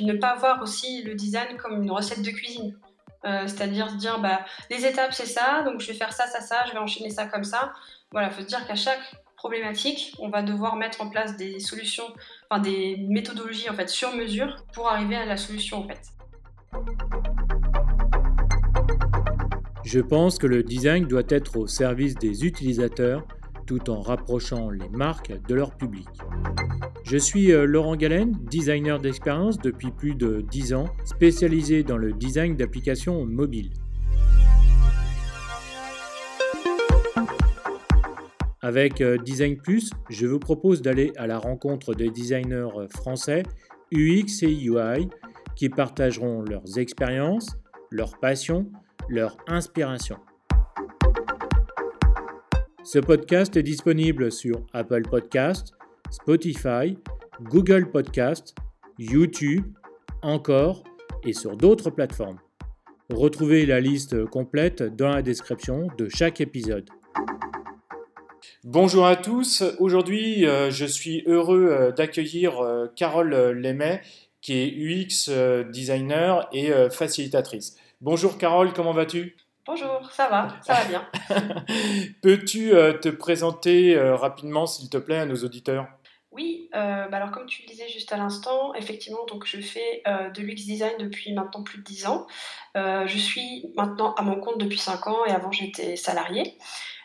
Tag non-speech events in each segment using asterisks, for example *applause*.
Ne pas voir aussi le design comme une recette de cuisine. Euh, c'est-à-dire se dire, bah, les étapes, c'est ça, donc je vais faire ça, ça, ça, je vais enchaîner ça comme ça. Voilà, il faut se dire qu'à chaque problématique, on va devoir mettre en place des solutions, enfin des méthodologies en fait sur mesure pour arriver à la solution en fait. Je pense que le design doit être au service des utilisateurs tout en rapprochant les marques de leur public. Je suis euh, Laurent Galen, designer d'expérience depuis plus de 10 ans, spécialisé dans le design d'applications mobiles. Avec euh, Design Plus, je vous propose d'aller à la rencontre des designers français UX et UI qui partageront leurs expériences, leurs passions, leur inspiration. Ce podcast est disponible sur Apple Podcast, Spotify, Google Podcast, YouTube, encore et sur d'autres plateformes. Retrouvez la liste complète dans la description de chaque épisode. Bonjour à tous, aujourd'hui euh, je suis heureux euh, d'accueillir euh, Carole Lemet qui est UX designer et facilitatrice. Bonjour Carole, comment vas-tu? Bonjour, ça va, ça va bien. *laughs* Peux-tu te présenter rapidement, s'il te plaît, à nos auditeurs? Oui, euh, bah alors comme tu le disais juste à l'instant, effectivement, donc je fais de l'UX design depuis maintenant plus de 10 ans. je suis maintenant à mon compte depuis 5 ans et avant j'étais salariée.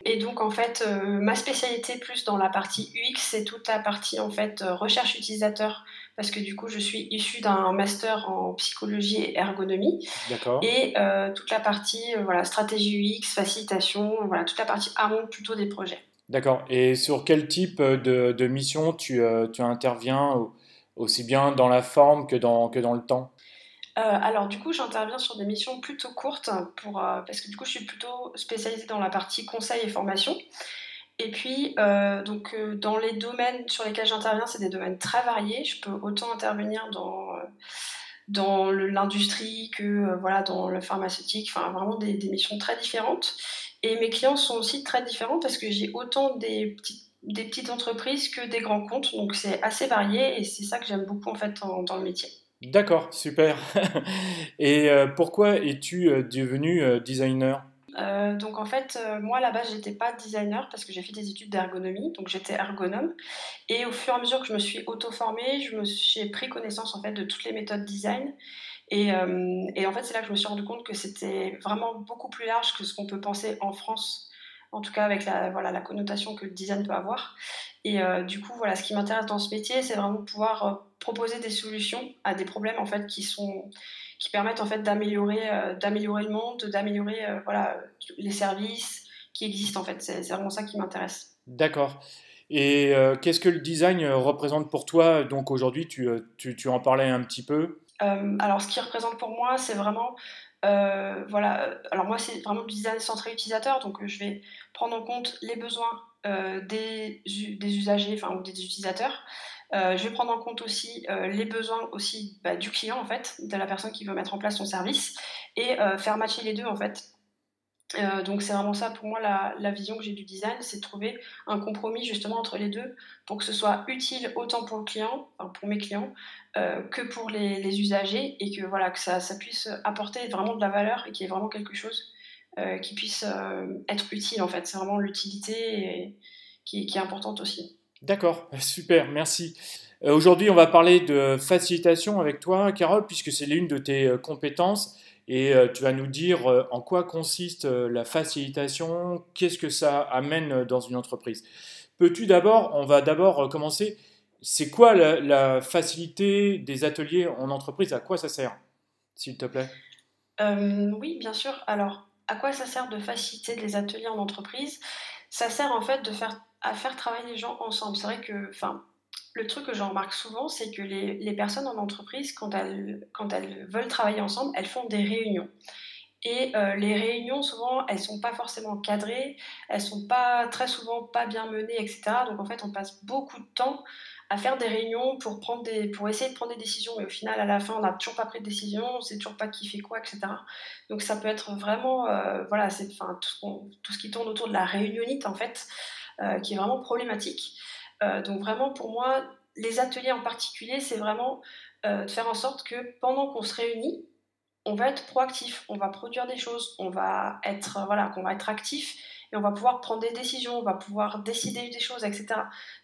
Et donc en fait, ma spécialité plus dans la partie UX, c'est toute la partie en fait recherche utilisateur parce que du coup, je suis issue d'un master en psychologie et ergonomie. Et euh, toute la partie euh, voilà, stratégie UX, facilitation, voilà, toute la partie amont plutôt des projets. D'accord. Et sur quel type de, de mission tu, euh, tu, interviens aussi bien dans la forme que dans, que dans le temps? Alors du coup, j'interviens sur des missions plutôt courtes pour, parce que du coup, je suis plutôt spécialisée dans la partie conseil et formation. Et puis, euh, donc, euh, dans les domaines sur lesquels j'interviens, c'est des domaines très variés. Je peux autant intervenir dans, euh, dans l'industrie que voilà, dans le pharmaceutique, enfin vraiment des, missions très différentes. Et mes clients sont aussi très différents parce que j'ai autant des petites, des petites entreprises que des grands comptes. Donc, c'est assez varié et c'est ça que j'aime beaucoup en fait dans le métier. D'accord, super. *laughs* et pourquoi es-tu devenu designer? Euh, donc en fait, euh, moi là-bas, j'étais pas designer parce que j'ai fait des études d'ergonomie, donc j'étais ergonome. Et au fur et à mesure que je me suis auto-formée, j'ai pris connaissance en fait de toutes les méthodes design. Et, euh, et en fait, c'est là que je me suis rendu compte que c'était vraiment beaucoup plus large que ce qu'on peut penser en France en tout cas avec la, voilà, la connotation que le design peut avoir. Et du coup, voilà, ce qui m'intéresse dans ce métier, c'est vraiment pouvoir proposer des solutions à des problèmes en fait qui sont qui permettent en fait d'améliorer euh, d'améliorer le monde, d'améliorer euh, voilà les services qui existent en fait. C'est vraiment ça qui m'intéresse. D'accord. Et euh, qu'est-ce que le design représente pour toi? Donc aujourd'hui, tu, tu, tu, en parlais un petit peu. Alors, ce qui représente pour moi, c'est vraiment voilà. Alors moi, c'est vraiment du design centré utilisateur. Donc, je vais prendre en compte les besoins des, usagers, enfin ou des utilisateurs. Euh, je vais prendre en compte aussi euh, les besoins aussi bah, du client en fait, de la personne qui veut mettre en place son service et euh, faire matcher les deux en fait. Donc c'est vraiment ça pour moi la, vision que j'ai du design, c'est de trouver un compromis justement entre les deux pour que ce soit utile autant pour le client, pour mes clients, que pour les, usagers et que voilà que ça, puisse apporter vraiment de la valeur et qu'il y ait vraiment quelque chose qui puisse être utile en fait. C'est vraiment l'utilité qui, est importante aussi. D'accord, *laughs* super, merci. Euh, aujourd'hui, on va parler de facilitation avec toi, Carole, puisque c'est l'une de tes euh, compétences. Et euh, tu vas nous dire en quoi consiste la facilitation, qu'est-ce que ça amène dans une entreprise? Peux-tu d'abord, on va d'abord commencer, c'est quoi la, facilité des ateliers en entreprise? À quoi ça sert, s'il te plaît? Oui, bien sûr. Alors, à quoi ça sert de faciliter les ateliers en entreprise? Ça sert en fait de faire à faire travailler les gens ensemble. C'est vrai que, enfin, le truc que j'en remarque souvent, c'est que les, personnes en entreprise, quand elles, veulent travailler ensemble, elles font des réunions. Et euh, les réunions, souvent, elles sont pas forcément cadrées, elles sont pas très souvent pas bien menées, etc. Donc en fait, on passe beaucoup de temps à faire des réunions pour, essayer de prendre des décisions, mais au final, à la fin, on n'a toujours pas pris de décision, on sait toujours pas qui fait quoi, etc. Donc ça peut être vraiment, euh, voilà, c'est tout, ce qui tourne autour de la réunionnite, en fait. Euh, qui est vraiment problématique. Euh, donc vraiment, pour moi, les ateliers en particulier, c'est vraiment de faire en sorte que pendant qu'on se réunit, on va être proactif, on va produire des choses, on va être, voilà, qu'on va être actif et on va pouvoir prendre des décisions, on va pouvoir décider des choses, etc.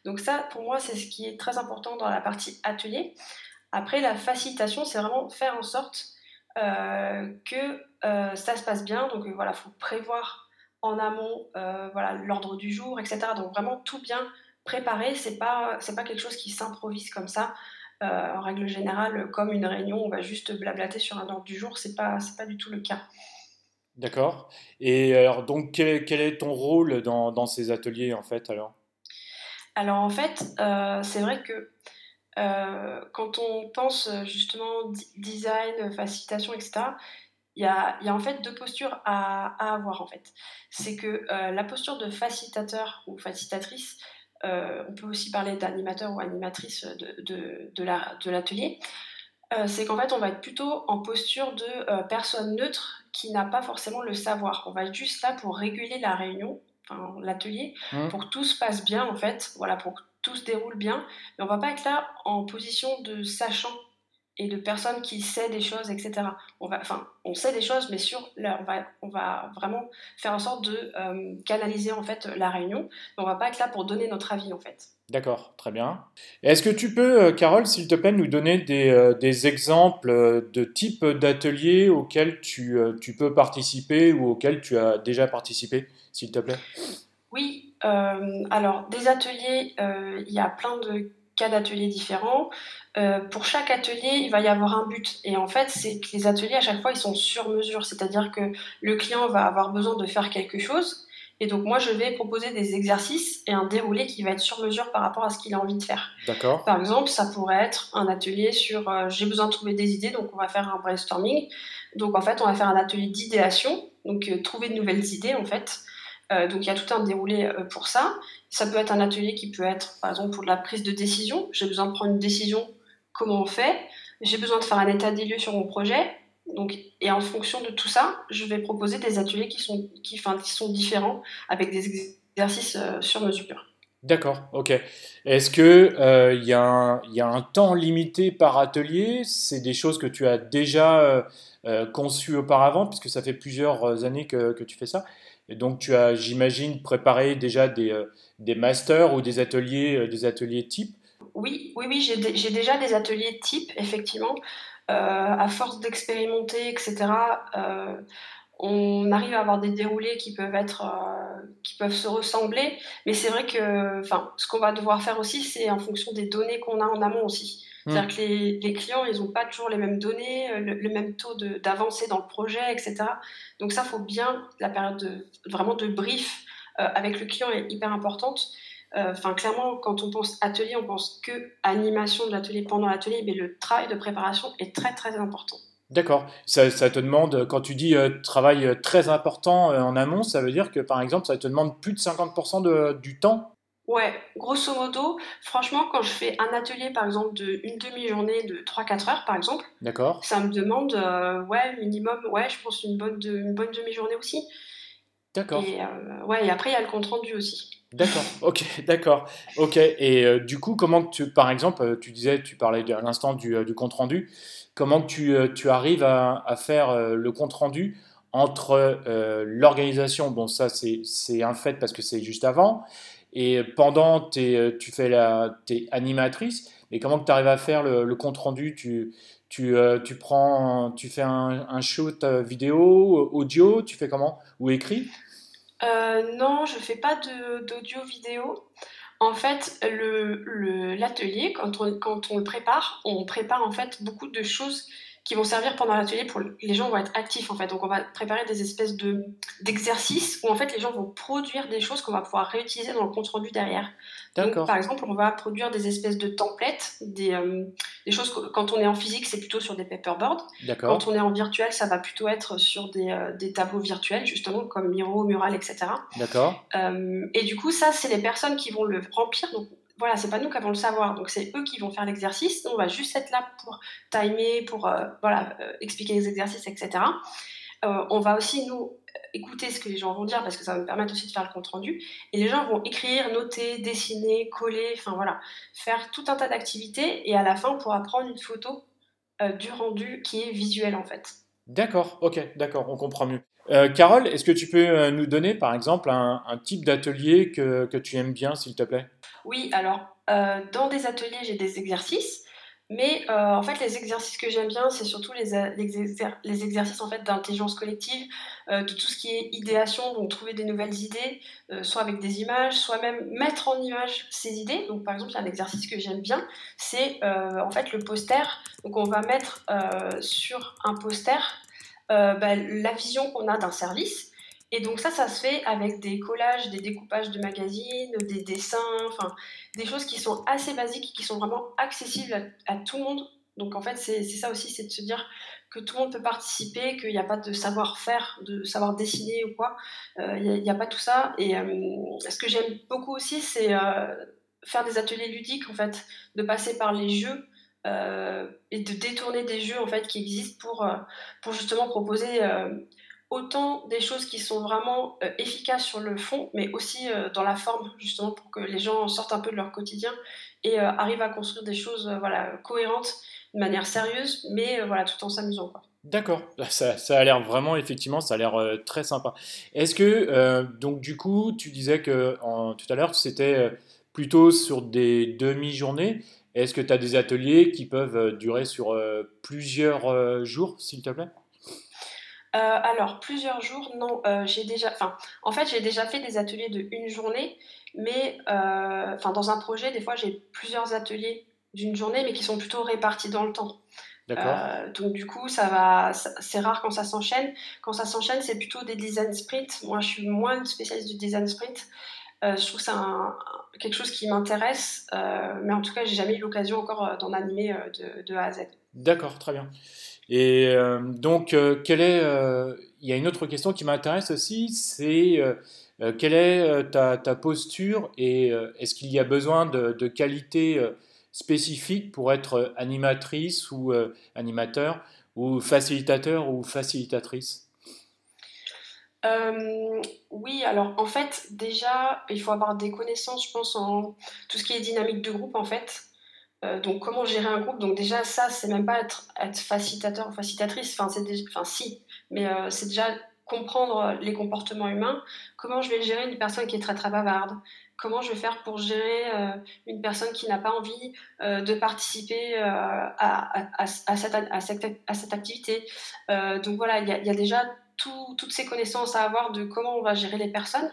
Donc ça, pour moi, c'est ce qui est très important dans la partie atelier. Après, la facilitation, c'est vraiment faire en sorte euh, que euh, ça se passe bien. Donc voilà, il faut prévoir en amont euh, voilà l'ordre du jour, etc. Donc vraiment tout bien préparé. C'est pas c'est pas quelque chose qui s'improvise comme ça. en règle générale, comme une réunion, on va juste blablater sur un ordre du jour. C'est pas c'est pas du tout le cas. D'accord. Et alors, donc, quel est, quel est ton rôle dans, dans, ces ateliers, en fait, alors? Alors, en fait, euh, c'est vrai que euh, quand on pense justement design, facilitation, etc., il y a, y a, en fait deux postures à, à avoir, en fait. C'est que euh, la posture de facilitateur ou facilitatrice, on peut aussi parler d'animateur ou animatrice de, de, de l'atelier, c'est qu'en fait, on va être plutôt en posture de personne neutre qui n'a pas forcément le savoir. On va être juste là pour réguler la réunion, enfin, l'atelier, mmh. pour que tout se passe bien, en fait, voilà, pour que tout se déroule bien. Mais on va pas être là en position de sachant et de personne qui sait des choses, etc. On, va, enfin, on sait des choses, mais sur, on, va, on va vraiment faire en sorte de euh, canaliser en fait la réunion. On va pas être là pour donner notre avis en fait. D'accord, très bien. Est-ce que tu peux, euh, Carole, s'il te plaît, nous donner des, euh, des exemples de types d'ateliers auxquels tu, tu, peux participer ou auxquels tu as déjà participé, s'il te plaît? Oui, alors des ateliers, il y a plein de cas d'ateliers différents. Euh, pour chaque atelier, il va y avoir un but. Et en fait, c'est que les ateliers, à chaque fois, ils sont sur mesure. C'est-à-dire que le client va avoir besoin de faire quelque chose. Et donc, moi, je vais proposer des exercices et un déroulé qui va être sur mesure par rapport à ce qu'il a envie de faire. D'accord. Par exemple, ça pourrait être un atelier sur euh, j'ai besoin de trouver des idées, donc on va faire un brainstorming. Donc, en fait, on va faire un atelier d'idéation, donc euh, trouver de nouvelles idées, en fait. Euh, donc il y a tout un déroulé euh, pour ça. Ça peut être un atelier qui peut être, par exemple, pour la prise de décision. J'ai besoin de prendre une décision, comment on fait J'ai besoin de faire un état des lieux sur mon projet. Donc, et en fonction de tout ça, je vais proposer des ateliers qui sont, qui, qui sont différents, avec des exercices euh, sur mesure. D'accord, ok. Est-ce qu'il il y, y, a un temps limité par atelier? C'est des choses que tu as déjà conçues auparavant, puisque ça fait plusieurs années que, que tu fais ça. Et donc, tu as, j'imagine, préparé déjà des, euh, des masters ou des ateliers, euh, des ateliers type Oui, oui, oui j'ai déjà des ateliers type, effectivement. Euh, à force d'expérimenter, etc., on arrive à avoir des déroulés qui peuvent être qui peuvent se ressembler mais c'est vrai que enfin ce qu'on va devoir faire aussi c'est en fonction des données qu'on a en amont aussi c'est-à-dire mm. que les, les, clients, ils n'ont pas toujours les mêmes données, euh, le, même taux d'avancée dans le projet, etc. Donc ça, faut bien, la période de, vraiment de brief euh, avec le client est hyper importante. Euh, enfin, clairement, quand on pense atelier, on pense que animation de l'atelier pendant l'atelier, mais le travail de préparation est très très important. D'accord. Ça, ça, te demande, quand tu dis travail très important en amont, ça veut dire que par exemple, ça te demande plus de 50% de, du temps? Ouais, grosso modo, franchement, quand je fais un atelier, par exemple, d'une demi-journée de 3-4 heures, par exemple, D'accord. ça me demande, euh, ouais, minimum, ouais, je pense une bonne, de, bonne demi-journée aussi. D'accord. Et, euh, ouais, et après, il y a le compte-rendu aussi. D'accord, *laughs* ok, d'accord. Ok, et euh, du coup, comment tu, par exemple, tu disais, tu parlais à l'instant du, du compte-rendu, comment tu, tu arrives à, faire le compte-rendu entre l'organisation, bon, ça, c'est un fait parce que c'est juste avant, et pendant, euh, tu fais la, es animatrice, mais comment tu arrives à faire le, compte rendu tu, tu, euh, tu, prends, tu fais un, un, shoot euh, vidéo, audio, tu fais comment? Ou écrit? Non, je fais pas d'audio vidéo. En fait, l'atelier, le, quand, on, quand on le prépare, on prépare en fait beaucoup de choses qui vont servir pendant l'atelier pour les gens vont être actifs en fait. Donc on va préparer des espèces de d'exercices où en fait les gens vont produire des choses qu'on va pouvoir réutiliser dans le compte rendu derrière. Donc par exemple, on va produire des espèces de templates, des, euh, des choses que, quand on est en physique, c'est plutôt sur des paperboards. Quand on est en virtuel, ça va plutôt être sur des, euh, des tableaux virtuels justement comme Miro, Mural, etc. D'accord. Euh, et du coup, ça c'est les personnes qui vont le remplir. Donc voilà, c'est pas nous qui avons le savoir, donc c'est eux qui vont faire l'exercice. On va juste être là pour timer, pour euh, voilà, euh, expliquer les exercices, etc. on va aussi, nous, écouter ce que les gens vont dire parce que ça va me permettre aussi de faire le compte rendu. Et les gens vont écrire, noter, dessiner, coller, enfin voilà, faire tout un tas d'activités. Et à la fin, on pourra prendre une photo du rendu qui est visuel en fait. D'accord, ok, d'accord, on comprend mieux. Euh, Carole, est-ce que tu peux euh, nous donner par exemple un, type d'atelier que, tu aimes bien, s'il te plaît? Oui, alors euh, dans des ateliers, j'ai des exercices, mais en fait, les exercices que j'aime bien, c'est surtout les, exercices en fait d'intelligence collective, de tout ce qui est idéation, donc trouver des nouvelles idées, soit avec des images, soit même mettre en image ces idées. Donc par exemple, il un exercice que j'aime bien, c'est en fait le poster. Donc on va mettre sur un poster bah, la vision qu'on a d'un service. Et donc ça, ça se fait avec des collages, des découpages de magazines, des dessins, enfin des choses qui sont assez basiques, qui sont vraiment accessibles à, tout le monde. Donc en fait, c'est ça aussi, c'est de se dire que tout le monde peut participer, qu'il n'y a pas de savoir-faire, de savoir dessiner ou quoi. Euh, il n'y a, pas tout ça. Et euh, ce que j'aime beaucoup aussi, c'est faire des ateliers ludiques, en fait, de passer par les jeux. Euh, et de détourner des jeux en fait qui existent pour, euh, pour justement proposer euh, autant des choses qui sont vraiment efficaces sur le fond, mais aussi dans la forme, justement pour que les gens sortent un peu de leur quotidien et arrivent à construire des choses voilà, cohérentes de manière sérieuse, mais voilà, tout en s'amusant. D'accord, ça, ça, a l'air vraiment, effectivement, ça a l'air très sympa. Est-ce que, donc du coup, tu disais que tout à l'heure, c'était plutôt sur des demi-journées. Est-ce que tu as des ateliers qui peuvent euh, durer sur euh, plusieurs euh, jours, s'il te plaît? Alors, plusieurs jours, non. j'ai déjà, enfin, en fait, j'ai déjà fait des ateliers de une journée, mais enfin, dans un projet, des fois, j'ai plusieurs ateliers d'une journée, mais qui sont plutôt répartis dans le temps. D'accord. donc du coup, ça va, c'est rare quand ça s'enchaîne. Quand ça s'enchaîne, c'est plutôt des design sprints. Moi, je suis moins spécialiste du design sprint. Je trouve ça quelque chose qui m'intéresse, euh, mais en tout cas, j'ai jamais eu l'occasion encore euh, d'en animer euh, de, A à Z. D'accord, très bien. Et donc, est, il y a une autre question qui m'intéresse aussi, c'est quelle est ta, ta, posture et est-ce qu'il y a besoin de, de qualités spécifiques pour être animatrice ou animateur ou facilitateur ou facilitatrice? Euh, oui, alors en fait, déjà, il faut avoir des connaissances, je pense, en tout ce qui est dynamique de groupe, en fait. Euh, donc, comment gérer un groupe? Donc, déjà, ça, c'est même pas être, facilitateur ou facilitatrice, enfin, enfin si, mais euh, c'est déjà comprendre les comportements humains. Comment je vais gérer une personne qui est très très bavarde? Comment je vais faire pour gérer une personne qui n'a pas envie de participer à, à, à, cette, à, cette, activité? Donc voilà, il y, a déjà toutes ces connaissances à avoir de comment on va gérer les personnes.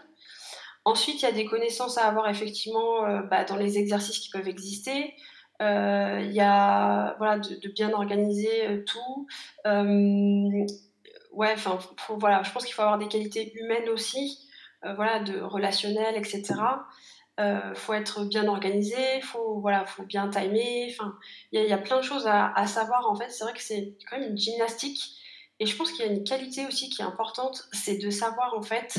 Ensuite, il y a des connaissances à avoir effectivement euh, bah, dans les exercices qui peuvent exister. Euh, il y a voilà, de, bien organiser euh, tout. ouais, enfin, voilà, je pense qu'il faut avoir des qualités humaines aussi, voilà, de relationnel, etc. Il faut être bien organisé, faut voilà, faut bien timer. Il y, a plein de choses à, à savoir en fait. C'est vrai que c'est quand même une gymnastique et je pense qu'il y a une qualité aussi qui est importante, c'est de savoir en fait,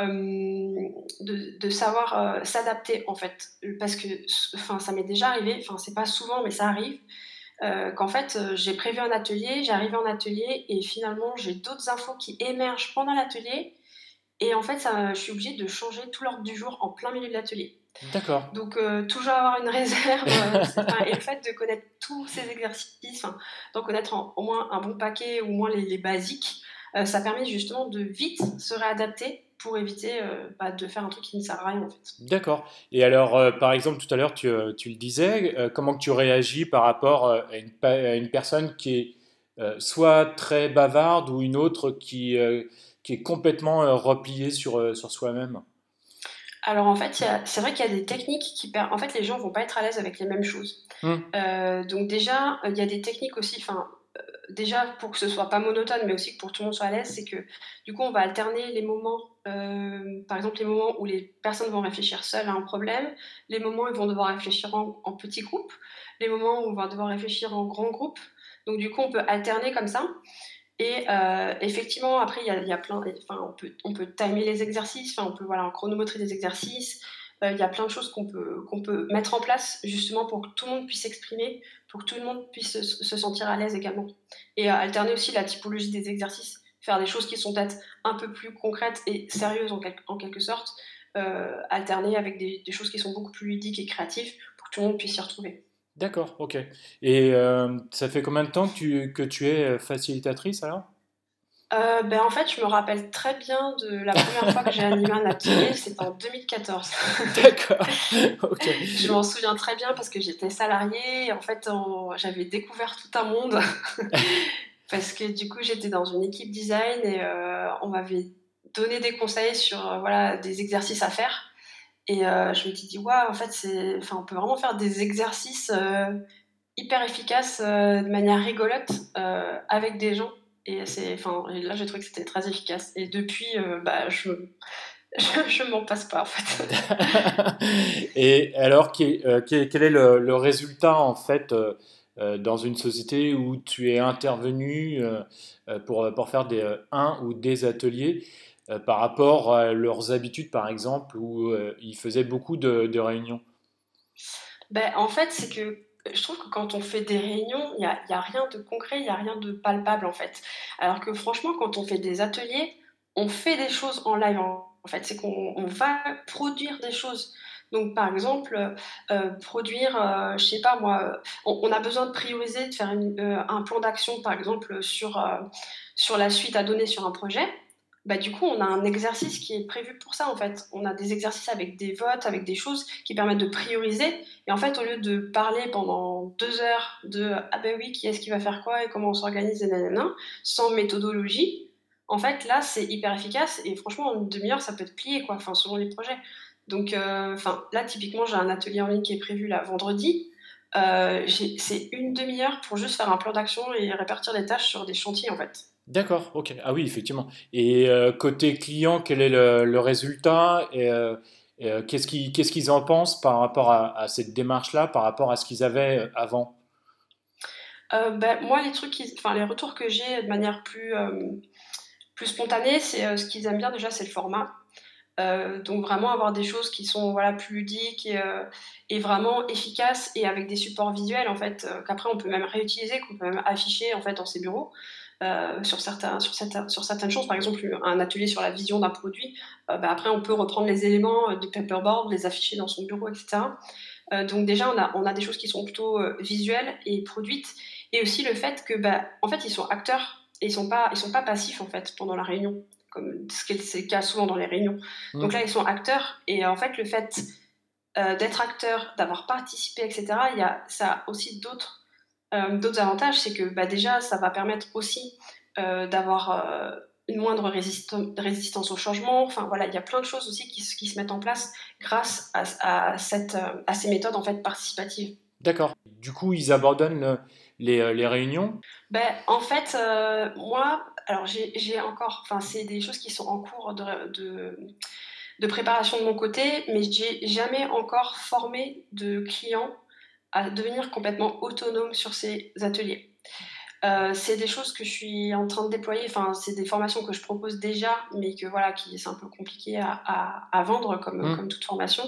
euh, de, savoir euh, s'adapter en fait. Parce que enfin, ça m'est déjà arrivé, enfin c'est pas souvent mais ça arrive, euh, qu'en fait j'ai prévu un atelier, j'arrive en atelier et finalement j'ai d'autres infos qui émergent pendant l'atelier. Et en fait, je suis obligée de changer tout l'ordre du jour en plein milieu de l'atelier. D'accord. Donc, euh, toujours avoir une réserve. Euh, *laughs* et le fait de connaître tous ces exercices, d'en connaître au moins un bon paquet, ou au moins les, basiques, euh, ça permet justement de vite se réadapter pour éviter bah, de faire un truc qui ne sert à rien en fait. D'accord. Et alors, par exemple, tout à l'heure, tu, tu, le disais, comment tu réagis par rapport à une, à une personne qui est soit très bavarde ou une autre qui, qui est complètement repliée sur, sur soi-même? Alors en fait, c'est vrai qu'il y a des techniques qui permettent. En fait, les gens vont pas être à l'aise avec les mêmes choses. Hmm. Euh, donc déjà, il y a des techniques aussi. Enfin, euh, déjà pour que ce soit pas monotone, mais aussi que pour que tout le monde soit à l'aise, c'est que du coup, on va alterner les moments. Euh, par exemple, les moments où les personnes vont réfléchir seules à un problème, les moments où ils vont devoir réfléchir en, en petits groupes, les moments où on va devoir réfléchir en grands groupes. Donc du coup, on peut alterner comme ça. Et euh, effectivement, après, il y a, plein, enfin, on peut, on peut timer les exercices, on peut voilà, chronométrer des exercices. Euh, il y a plein de choses qu'on peut, qu'on peut mettre en place justement pour que tout le monde puisse s'exprimer, pour que tout le monde puisse se, sentir à l'aise également. Et alterner aussi la typologie des exercices. faire des choses qui sont peut-être un peu plus concrètes et sérieuses en, quelque sorte, euh, alterner avec des, choses qui sont beaucoup plus ludiques et créatives pour que tout le monde puisse s'y retrouver. D'accord, ok. Et euh, ça fait combien de temps que tu, que tu es facilitatrice alors? Euh, ben, en fait, je me rappelle très bien de la première fois que j'ai animé un atelier, c'était en 2014. *laughs* D'accord. ok. Je m'en souviens très bien parce que j'étais salariée. En fait, j'avais découvert tout un monde. *laughs* parce que du coup, j'étais dans une équipe design et euh, on m'avait donné des conseils sur euh, voilà, des exercices à faire. Et je me suis dit, waouh, en fait, enfin, on peut vraiment faire des exercices hyper efficaces de manière rigolote avec des gens. Et c'est, enfin, là, j'ai trouvé que c'était très efficace. Et depuis, euh, bah, je, *laughs* je, m'en passe pas, en fait. *laughs* et alors, euh, quel, est le, résultat, en fait, euh, dans une société où tu es intervenu pour, pour faire des, un ou des ateliers? Par rapport à leurs habitudes, par exemple, où ils faisaient beaucoup de, réunions ben, En fait, c'est que je trouve que quand on fait des réunions, il n'y a, a, rien de concret, il n'y a rien de palpable en fait. Alors que franchement, quand on fait des ateliers, on fait des choses en live en, fait. C'est qu'on va produire des choses. Donc par exemple, euh, produire, euh, je sais pas moi, on, a besoin de prioriser, de faire euh, un plan d'action par exemple sur, sur la suite à donner sur un projet bah, du coup, on a un exercice qui est prévu pour ça, en fait. On a des exercices avec des votes, avec des choses qui permettent de prioriser. Et en fait, au lieu de parler pendant deux heures de ah ben oui, qui est-ce qui va faire quoi et comment on s'organise et nanana, sans méthodologie, en fait, là, c'est hyper efficace. Et franchement, en une demi-heure, ça peut être plié, quoi, enfin, selon les projets. Donc, euh, là, typiquement, j'ai un atelier en ligne qui est prévu là vendredi. Euh, c'est une demi-heure pour juste faire un plan d'action et répartir les tâches sur des chantiers, en fait. D'accord, ok. Ah oui, effectivement. Et euh, côté client, quel est le, résultat euh, euh, qu'est-ce qu'ils en pensent par rapport à, cette démarche-là, par rapport à ce qu'ils avaient avant? Ben, Moi, les, trucs enfin, les retours que j'ai de manière plus, plus spontanée, c'est ce qu'ils aiment bien déjà, c'est le format. donc vraiment avoir des choses qui sont voilà, plus ludiques et, et, vraiment efficaces et avec des supports visuels en fait qu'après on peut même réutiliser, qu'on peut même afficher en fait dans ses bureaux. Euh, sur, certains, sur, certaines, sur certaines choses, par exemple un atelier sur la vision d'un produit, euh, bah, après on peut reprendre les éléments euh, du paperboard, les afficher dans son bureau, etc. donc déjà on a, on a des choses qui sont plutôt visuelles et produites, et aussi le fait que bah, en fait ils sont acteurs et ils sont pas ils sont pas passifs en fait pendant la réunion, comme ce qui est le cas souvent dans les réunions. Mmh. Donc là ils sont acteurs et en fait le fait d'être acteur, d'avoir participé, etc. Il y a ça a aussi d'autres d'autres avantages, c'est que bah, déjà, ça va permettre aussi euh, d'avoir euh, une moindre résistance au changement. Enfin voilà, il y a plein de choses aussi qui, qui se mettent en place grâce à, cette, à ces méthodes en fait participatives. D'accord. Du coup, ils abandonnent les, les, réunions? Ben, En fait, moi, alors j'ai encore, enfin c'est des choses qui sont en cours de, de, de préparation de mon côté, mais j'ai jamais encore formé de clients à devenir complètement autonome sur ces ateliers. Euh, c'est des choses que je suis en train de déployer, enfin, c'est des formations que je propose déjà, mais que voilà, qui c'est un peu compliqué à, à, vendre comme, mmh. comme toute formation.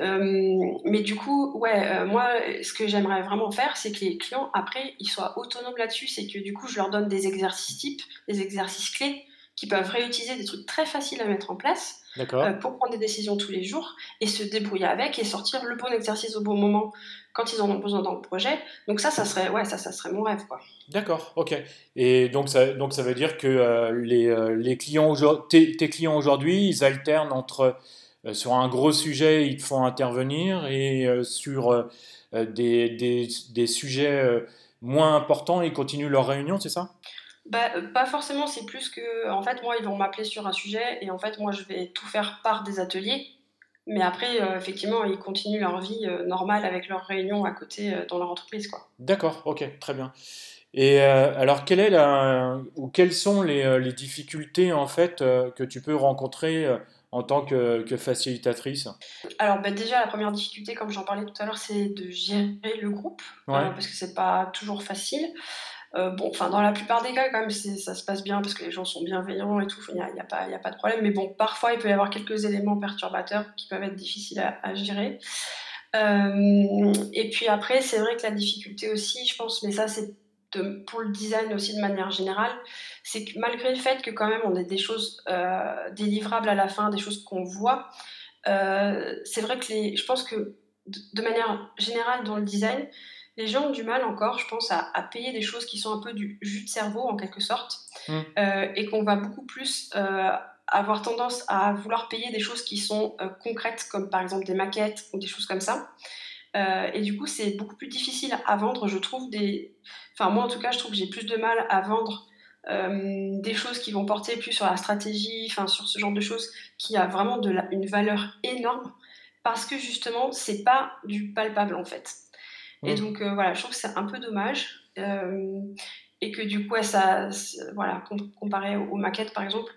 Euh, mais du coup, ouais, euh, moi, ce que j'aimerais vraiment faire, c'est que les clients, après, ils soient autonomes là-dessus, c'est que du coup, je leur donne des exercices types, des exercices clés, qui peuvent réutiliser des trucs très faciles à mettre en place pour prendre des décisions tous les jours et se débrouiller avec et sortir le bon exercice au bon moment quand ils en ont besoin dans le projet. Donc ça, ça serait, ouais, ça, ça serait mon rêve. quoi. D'accord, ok. Et donc ça, donc ça veut dire que euh, les, euh, les, clients, tes, tes, clients aujourd'hui, ils alternent entre, euh, sur un gros sujet, ils te font intervenir, et sur des, des, des, sujets moins importants, ils continuent leur réunion, c'est ça? Bah, pas forcément, c'est plus que, en fait, moi, ils vont m'appeler sur un sujet et en fait, moi, je vais tout faire par des ateliers. Mais après, euh, effectivement, ils continuent leur vie euh, normale avec leurs réunions à côté euh, dans leur entreprise. quoi. D'accord, ok, très bien. Et alors, quelle est la, ou quelles sont les, les difficultés en fait que tu peux rencontrer en tant que, que facilitatrice? Alors bah, déjà, la première difficulté, comme j'en parlais tout à l'heure, c'est de gérer le groupe, parce que c'est pas toujours facile. Euh, bon, enfin, dans la plupart des cas, quand même, ça se passe bien parce que les gens sont bienveillants et tout, il n'y a, pas, de problème. Mais bon, parfois, il peut y avoir quelques éléments perturbateurs qui peuvent être difficiles à, gérer. Euh, et puis après, c'est vrai que la difficulté aussi, je pense, mais ça, c'est pour le design aussi de manière générale, c'est que malgré le fait que quand même on ait des choses euh, délivrables à la fin, des choses qu'on voit, c'est vrai que les, je pense que de, manière générale dans le design, les gens ont du mal encore, je pense, à, payer des choses qui sont un peu du jus de cerveau en quelque sorte, mmh. euh, et qu'on va beaucoup plus avoir tendance à vouloir payer des choses qui sont concrètes, comme par exemple des maquettes ou des choses comme ça. Euh, et du coup, c'est beaucoup plus difficile à vendre, je trouve. Des... Enfin, moi, en tout cas, je trouve que j'ai plus de mal à vendre euh, des choses qui vont porter plus sur la stratégie, enfin, sur ce genre de choses qui a vraiment de une valeur énorme parce que justement, c'est pas du palpable en fait. Et donc, euh, voilà, je trouve que c'est un peu dommage. et que du coup, ça, voilà, comparé aux maquettes par exemple,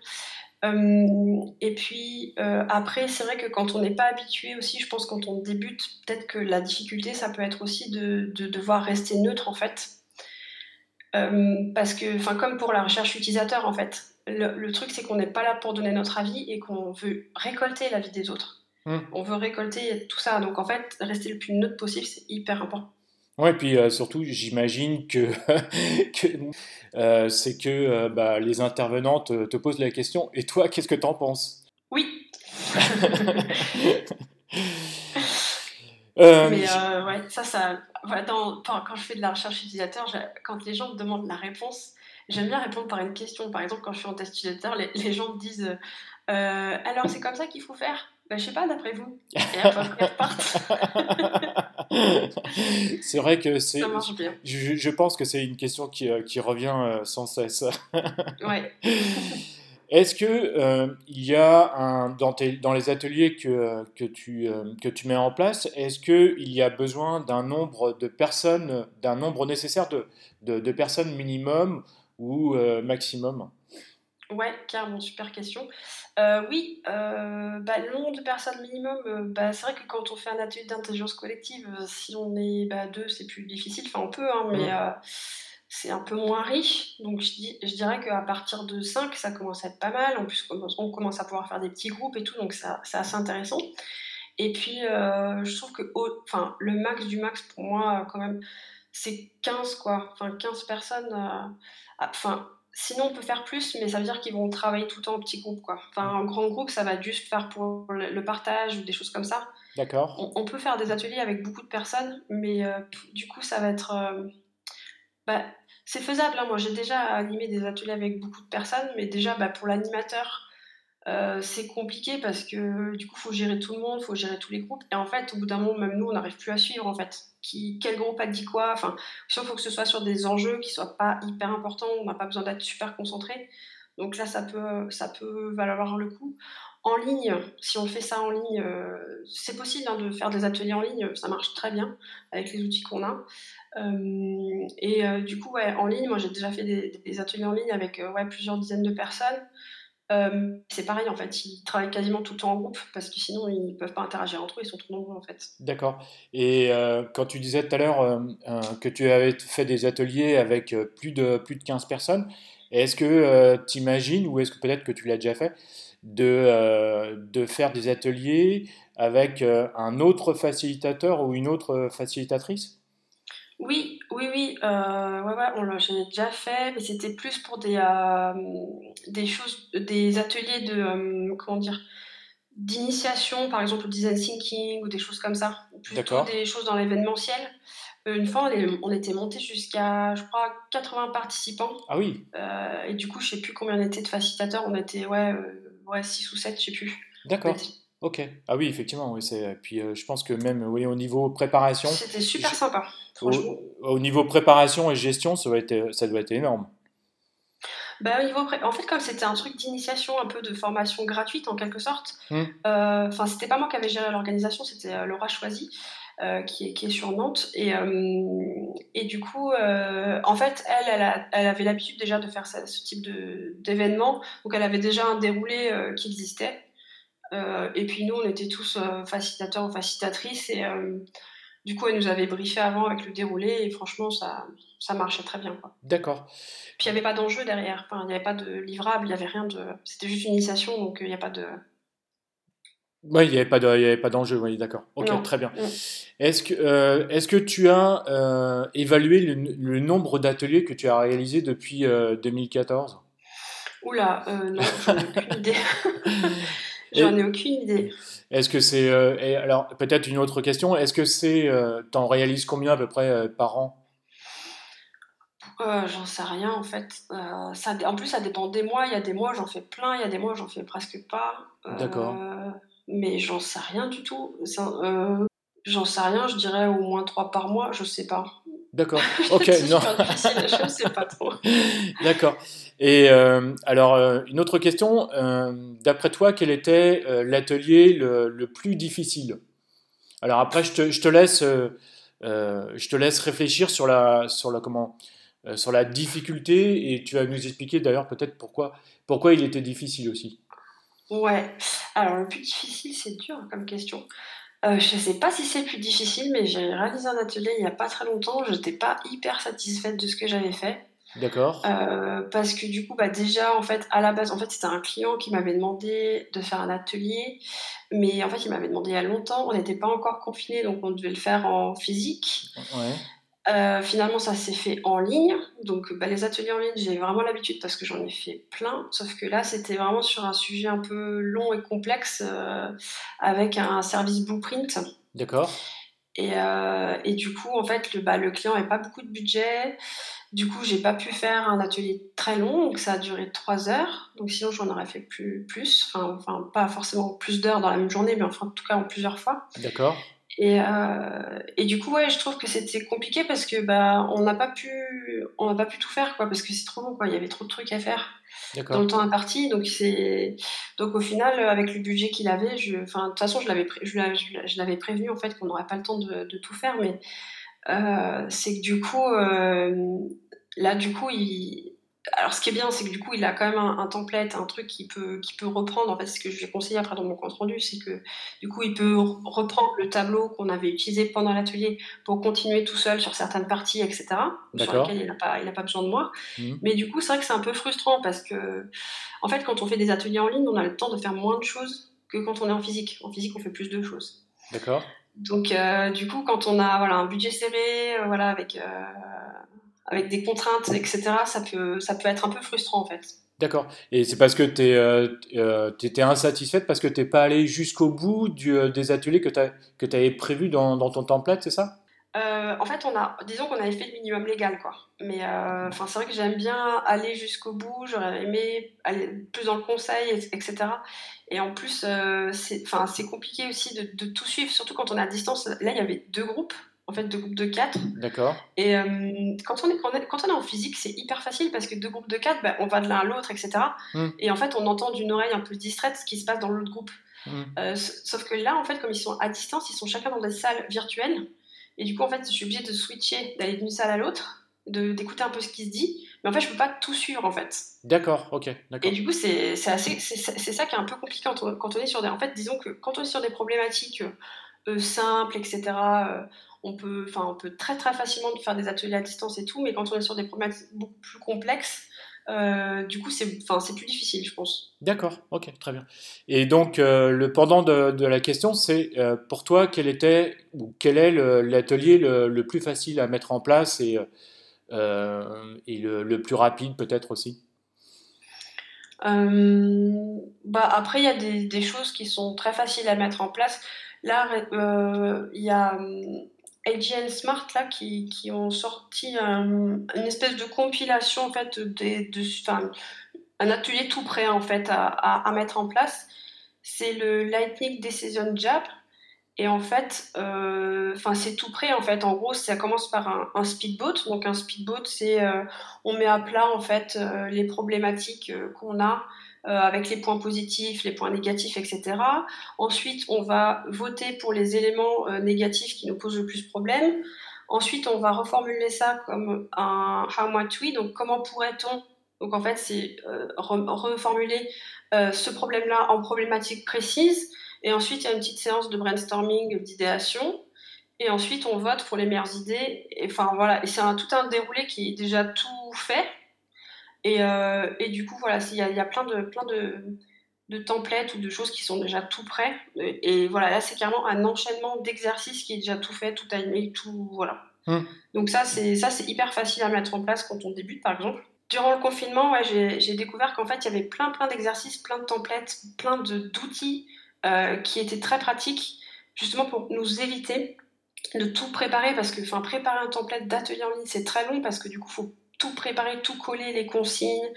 euh, et puis euh, après, c'est vrai que quand on n'est pas habitué aussi, je pense quand on débute, peut-être que la difficulté, ça peut être aussi de, devoir rester neutre en fait. Euh, parce que, enfin, comme pour la recherche utilisateur en fait, le, truc c'est qu'on n'est pas là pour donner notre avis et qu'on veut récolter l'avis des autres. Mmh. On veut récolter tout ça. Donc en fait, rester le plus neutre possible, c'est hyper important. Et puis surtout, j'imagine que, *laughs* c'est que bah, les intervenantes te, posent la question Et toi, *laughs* qu'est-ce que tu en penses? Oui. *laughs* Mais ouais, ça, ça. Dans, quand je fais de la recherche utilisateur, quand les gens me demandent la réponse, j'aime bien répondre par une question. Par exemple, quand je suis en test utilisateur, les, les gens me disent Alors, c'est comme ça qu'il faut faire? Bah, je sais pas, d'après vous. *laughs* Et après, *laughs* c'est vrai que c'est. Je, je, pense que c'est une question qui, euh, qui revient euh, sans cesse. *laughs* ouais. Est-ce que euh, il y a un, dans, tes, dans les ateliers que, que, tu, que tu mets en place, est-ce qu'il y a besoin d'un nombre de personnes, d'un nombre nécessaire de, de, de personnes minimum ou maximum? Ouais, carrément, super question. Euh, oui, euh, bah, le nombre de personnes minimum, euh, bah, c'est vrai que quand on fait un atelier d'intelligence collective, si on est bah, deux, c'est plus difficile. Enfin, on peut, hein, mais c'est un peu moins riche. Donc, je, dis, je dirais qu'à partir de 5, ça commence à être pas mal. En plus, on commence à pouvoir faire des petits groupes et tout, donc c'est assez intéressant. Et puis, je trouve que enfin, le max du max, pour moi, quand même, c'est 15, quoi. Enfin, 15 personnes. Enfin Sinon, on peut faire plus, mais ça veut dire qu'ils vont travailler tout le temps en petits groupes. Quoi. Enfin, en grand groupe, ça va juste faire pour le partage ou des choses comme ça. D'accord. On, peut faire des ateliers avec beaucoup de personnes, mais euh, du coup, ça va être. Euh, bah, c'est faisable. Hein. Moi, j'ai déjà animé des ateliers avec beaucoup de personnes, mais déjà, bah, pour l'animateur, euh, c'est compliqué parce que du coup, il faut gérer tout le monde, il faut gérer tous les groupes. Et en fait, au bout d'un moment, même nous, on n'arrive plus à suivre en fait quel groupe a dit quoi? Enfin, il faut que ce soit sur des enjeux qui soient pas hyper importants, on n'a pas besoin d'être super concentré. Donc là, ça peut, ça peut valoir le coup. En ligne, si on fait ça en ligne, euh, c'est possible hein, de faire des ateliers en ligne, ça marche très bien avec les outils qu'on a. Euh, et du coup, ouais, en ligne, moi j'ai déjà fait des, ateliers en ligne avec plusieurs dizaines de personnes. Euh, c'est pareil en fait, ils travaillent quasiment tout le temps en groupe parce que sinon ils ne peuvent pas interagir entre eux, ils sont trop nombreux en fait. D'accord. Et euh, quand tu disais tout à l'heure euh, que tu avais fait des ateliers avec plus de, plus de 15 personnes, est-ce que tu imagines, ou est-ce que peut-être que tu l'as déjà fait, de, de faire des ateliers avec un autre facilitateur ou une autre facilitatrice? Oui, oui, oui, euh, ouais, ouais, on j'en ai déjà fait, mais c'était plus pour des, euh, des choses, des ateliers de, euh, comment dire, d'initiation, par exemple, au design thinking ou des choses comme ça. Plutôt des choses dans l'événementiel. une fois, on, était monté jusqu'à, je crois, 80 participants. Ah oui. et du coup, je sais plus combien on était de facilitateurs. On était, ouais, ouais 6 ou 7, je sais plus. D'accord. Ok. Ah oui, effectivement. Oui, puis je pense que même oui, au niveau préparation. C'était super sympa. Au, niveau préparation et gestion, ça doit être, ça doit être énorme. Bah, au niveau En fait, comme c'était un truc d'initiation, un peu de formation gratuite en quelque sorte, mmh. euh, enfin, c'était pas moi qui avais géré l'organisation, c'était euh, Laura Choisy. Euh, qui, est, qui, est, sur Nantes. Et, et du coup, en fait, elle, elle, avait l'habitude déjà de faire ce, type d'événement. Donc, elle avait déjà un déroulé qui existait. Et puis, nous, on était tous facilitateurs ou facilitatrices. Et, du coup, elle nous avait briefé avant avec le déroulé et franchement, ça, ça marchait très bien. D'accord. Puis il n'y avait pas d'enjeu derrière. Enfin, il n'y avait pas de livrable, il n'y avait rien de. C'était juste une initiation, donc euh, il n'y a pas de. Oui, il n'y avait pas d'enjeu, oui, d'accord. Ok, très bien. Est-ce que, euh, est que tu as euh, évalué le, nombre d'ateliers que tu as réalisés depuis 2014 Oula, non, aucune idée. *laughs* j'en ai aucune idée. Est-ce que c'est. alors, peut-être une autre question. Est-ce que c'est. tu en réalises combien à peu près par an? Euh, j'en sais rien en fait. Euh, ça, en plus, ça dépend des mois. Il y a des mois, j'en fais plein. Il y a des mois, j'en fais presque pas. D'accord. Euh, mais j'en sais rien du tout. j'en sais rien. Je dirais au moins trois par mois. Je sais pas. D'accord. *laughs* Ok. non. je sais pas trop. *laughs* D'accord. Et alors, une autre question. D'après toi, quel était l'atelier le, plus difficile? Alors après, je te, laisse. je te laisse réfléchir sur la, sur la euh, difficulté et tu vas nous expliquer d'ailleurs peut-être pourquoi, pourquoi il était difficile aussi. Ouais, alors le plus difficile, c'est dur comme question. Euh, je ne sais pas si c'est le plus difficile, mais j'ai réalisé un atelier il n'y a pas très longtemps. Je n'étais pas hyper satisfaite de ce que j'avais fait. D'accord. Euh, parce que du coup, bah, déjà, en fait, à la base, en fait, c'était un client qui m'avait demandé de faire un atelier. Mais en fait, il m'avait demandé il y a longtemps. On n'était pas encore confiné, donc on devait le faire en physique. Ouais. Euh, finalement, ça s'est fait en ligne. Donc, bah, les ateliers en ligne, j'ai vraiment l'habitude parce que j'en ai fait plein. Sauf que là, c'était vraiment sur un sujet un peu long et complexe euh, avec un service blueprint. D'accord. Et, euh, et, du coup, en fait, le, bah, le client n'avait pas beaucoup de budget. Du coup, j'ai pas pu faire un atelier très long, donc ça a duré trois heures. Donc sinon, j'en aurais fait plus, plus. Enfin, enfin, pas forcément plus d'heures dans la même journée, mais enfin, en tout cas en plusieurs fois. D'accord. Et, euh, et, du coup, ouais, je trouve que c'était compliqué parce que bah, on n'a pas pu, on n'a pas pu tout faire, quoi, parce que c'est trop long, quoi. Il y avait trop de trucs à faire dans le temps imparti. Donc c'est, donc au final, avec le budget qu'il avait, je, enfin, de toute façon, je l'avais, je, l'avais prévenu en fait qu'on n'aurait pas le temps de, de tout faire, mais euh, c'est que du coup, euh, là, du coup, il, alors, ce qui est bien, c'est que du coup, il a quand même un, template, un truc qui peut, qui peut reprendre. En fait, ce que je lui ai conseillé après dans mon compte rendu, c'est que du coup, il peut reprendre le tableau qu'on avait utilisé pendant l'atelier pour continuer tout seul sur certaines parties, etc. Sur lesquelles il n'a pas, il pas besoin de moi. Mmh. Mais du coup, c'est vrai que c'est un peu frustrant parce que, en fait, quand on fait des ateliers en ligne, on a le temps de faire moins de choses que quand on est en physique. En physique, on fait plus de choses. D'accord. Donc, euh, du coup, quand on a voilà, un budget serré, euh, voilà, avec. Euh, avec des contraintes, etc., ça peut, ça peut être un peu frustrant en fait. D'accord. Et c'est parce que tu euh, euh, étais insatisfaite parce que tu n'es pas allé jusqu'au bout du, euh, des ateliers que tu avais prévus dans, dans, ton template, c'est ça? En fait, on a, disons qu'on avait fait le minimum légal, quoi. Mais enfin, c'est vrai que j'aime bien aller jusqu'au bout, j'aurais aimé aller plus dans le conseil, etc. Et en plus, c'est compliqué aussi de, de, tout suivre, surtout quand on est à distance. Là, il y avait deux groupes en fait deux groupes de quatre. D'accord. Et euh, quand, on est, quand, on est, en physique, c'est hyper facile parce que deux groupes de quatre, bah, on va de l'un à l'autre, etc. Hmm. Et en fait, on entend d'une oreille un peu distraite ce qui se passe dans l'autre groupe. Hmm. Euh, sauf que là, en fait, comme ils sont à distance, ils sont chacun dans des salles virtuelles. Et du coup, en fait, je suis obligée de switcher, d'aller d'une salle à l'autre, d'écouter un peu ce qui se dit. Mais en fait, je peux pas tout suivre, en fait. D'accord, ok. Et du coup, c'est ça qui est un peu compliqué quand on, quand on, est sur des. En fait, disons que quand on est sur des problématiques euh, simples, etc on peut, enfin, on peut très très facilement faire des ateliers à distance et tout, mais quand on est sur des problèmes beaucoup plus complexes, euh, du coup, c'est, enfin, c'est plus difficile, je pense. D'accord, ok, très bien. Et donc, euh, le pendant de, la question, c'est euh, pour toi, quel était ou quel est l'atelier le, plus facile à mettre en place et, et le, plus rapide peut-être aussi? Bah, Après, il y a des, des, choses qui sont très faciles à mettre en place. Là, il y a AGN Smart là, qui, qui ont sorti une espèce de compilation en fait de, de enfin, un atelier tout prêt en fait à, à, mettre en place. C'est le Lightning Decision Jab et en fait, euh, c'est tout prêt en fait. En gros, ça commence par un, speedboat. Donc un speedboat, c'est euh, on met à plat en fait euh, les problématiques qu'on a avec les points positifs, les points négatifs, etc. Ensuite, on va voter pour les éléments euh, négatifs qui nous posent le plus de problème. Ensuite, on va reformuler ça comme un how might we, donc comment pourrait-on donc en fait, c'est euh, reformuler ce problème-là en problématique précise. Et ensuite, il y a une petite séance de brainstorming, d'idéation. Et ensuite, on vote pour les meilleures idées. Et enfin voilà, et c'est tout un déroulé qui est déjà tout fait. Et, euh, et, du coup, voilà, il y, a, y a plein de, plein de, de templates ou de choses qui sont déjà tout prêts. Et, voilà, là, c'est carrément un enchaînement d'exercices qui est déjà tout fait, tout timé, tout. Voilà. Hmm. Donc, ça, c'est hyper facile à mettre en place quand on débute, par exemple. Durant le confinement, ouais, j'ai découvert qu'en fait, il y avait plein, plein d'exercices, plein de templates, plein d'outils euh, qui étaient très pratiques, justement pour nous éviter de tout préparer, parce que enfin, préparer un template d'atelier en ligne, c'est très long, parce que du coup, il faut tout préparer, tout coller, les consignes,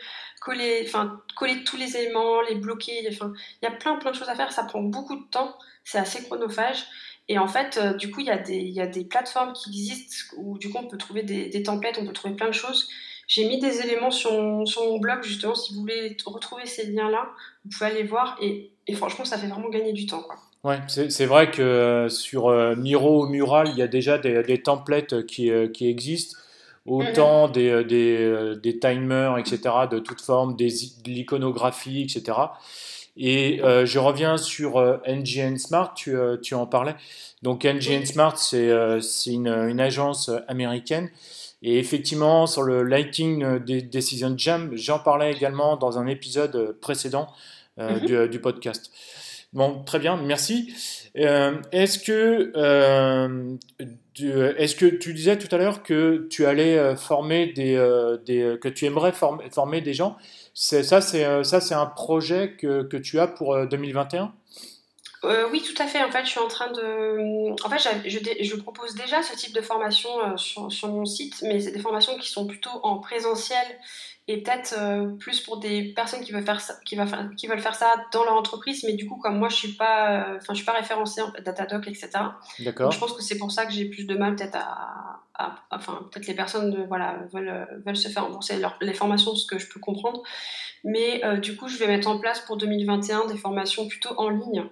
coller, enfin, coller tous les éléments, les bloquer. Enfin, il y a plein, plein de choses à faire. Ça prend beaucoup de temps. C'est assez chronophage. Et en fait, euh, du coup, il y, a des, y a des plateformes qui existent où, du coup, on peut trouver des, des templates, on peut trouver plein de choses. J'ai mis des éléments sur mon, sur mon, blog, justement, si vous voulez retrouver ces liens-là, vous pouvez aller voir. Et, et, franchement, ça fait vraiment gagner du temps. Quoi. Ouais, c'est vrai que euh, sur euh, Miro ou Mural, il y a déjà des, des templates qui, qui existent autant des, euh, des, euh, des, timers, etc., de toute forme, des, de l'iconographie, etc. Et euh, je reviens sur NGN Smart, tu, tu, en parlais. Donc NGN Smart, c'est une, une, agence américaine. Et effectivement, sur le Lighting Decision Jam, j'en parlais également dans un épisode précédent mm-hmm. du, du, podcast. Bon, très bien, merci. Est-ce que est-ce que tu disais tout à l'heure que tu allais euh, former des, euh, euh, que tu aimerais former, des gens? C'est, Ça, c'est un projet que, tu as pour 2021 oui, tout à fait. En fait, je suis en train de. En fait, je, propose déjà ce type de formation sur, mon site, mais c'est des formations qui sont plutôt en présentiel et peut-être euh, plus pour des personnes qui veulent faire ça, qui, faire, qui veulent faire ça dans leur entreprise, mais du coup comme moi je suis pas, euh, je suis pas référencée en fait, Datadoc, etc. D'accord. Je pense que c'est pour ça que j'ai plus de mal peut-être à, enfin peut-être les personnes voilà veulent, veulent se faire rembourser les formations, ce que je peux comprendre, mais euh, du coup je vais mettre en place pour 2021 des formations plutôt en ligne,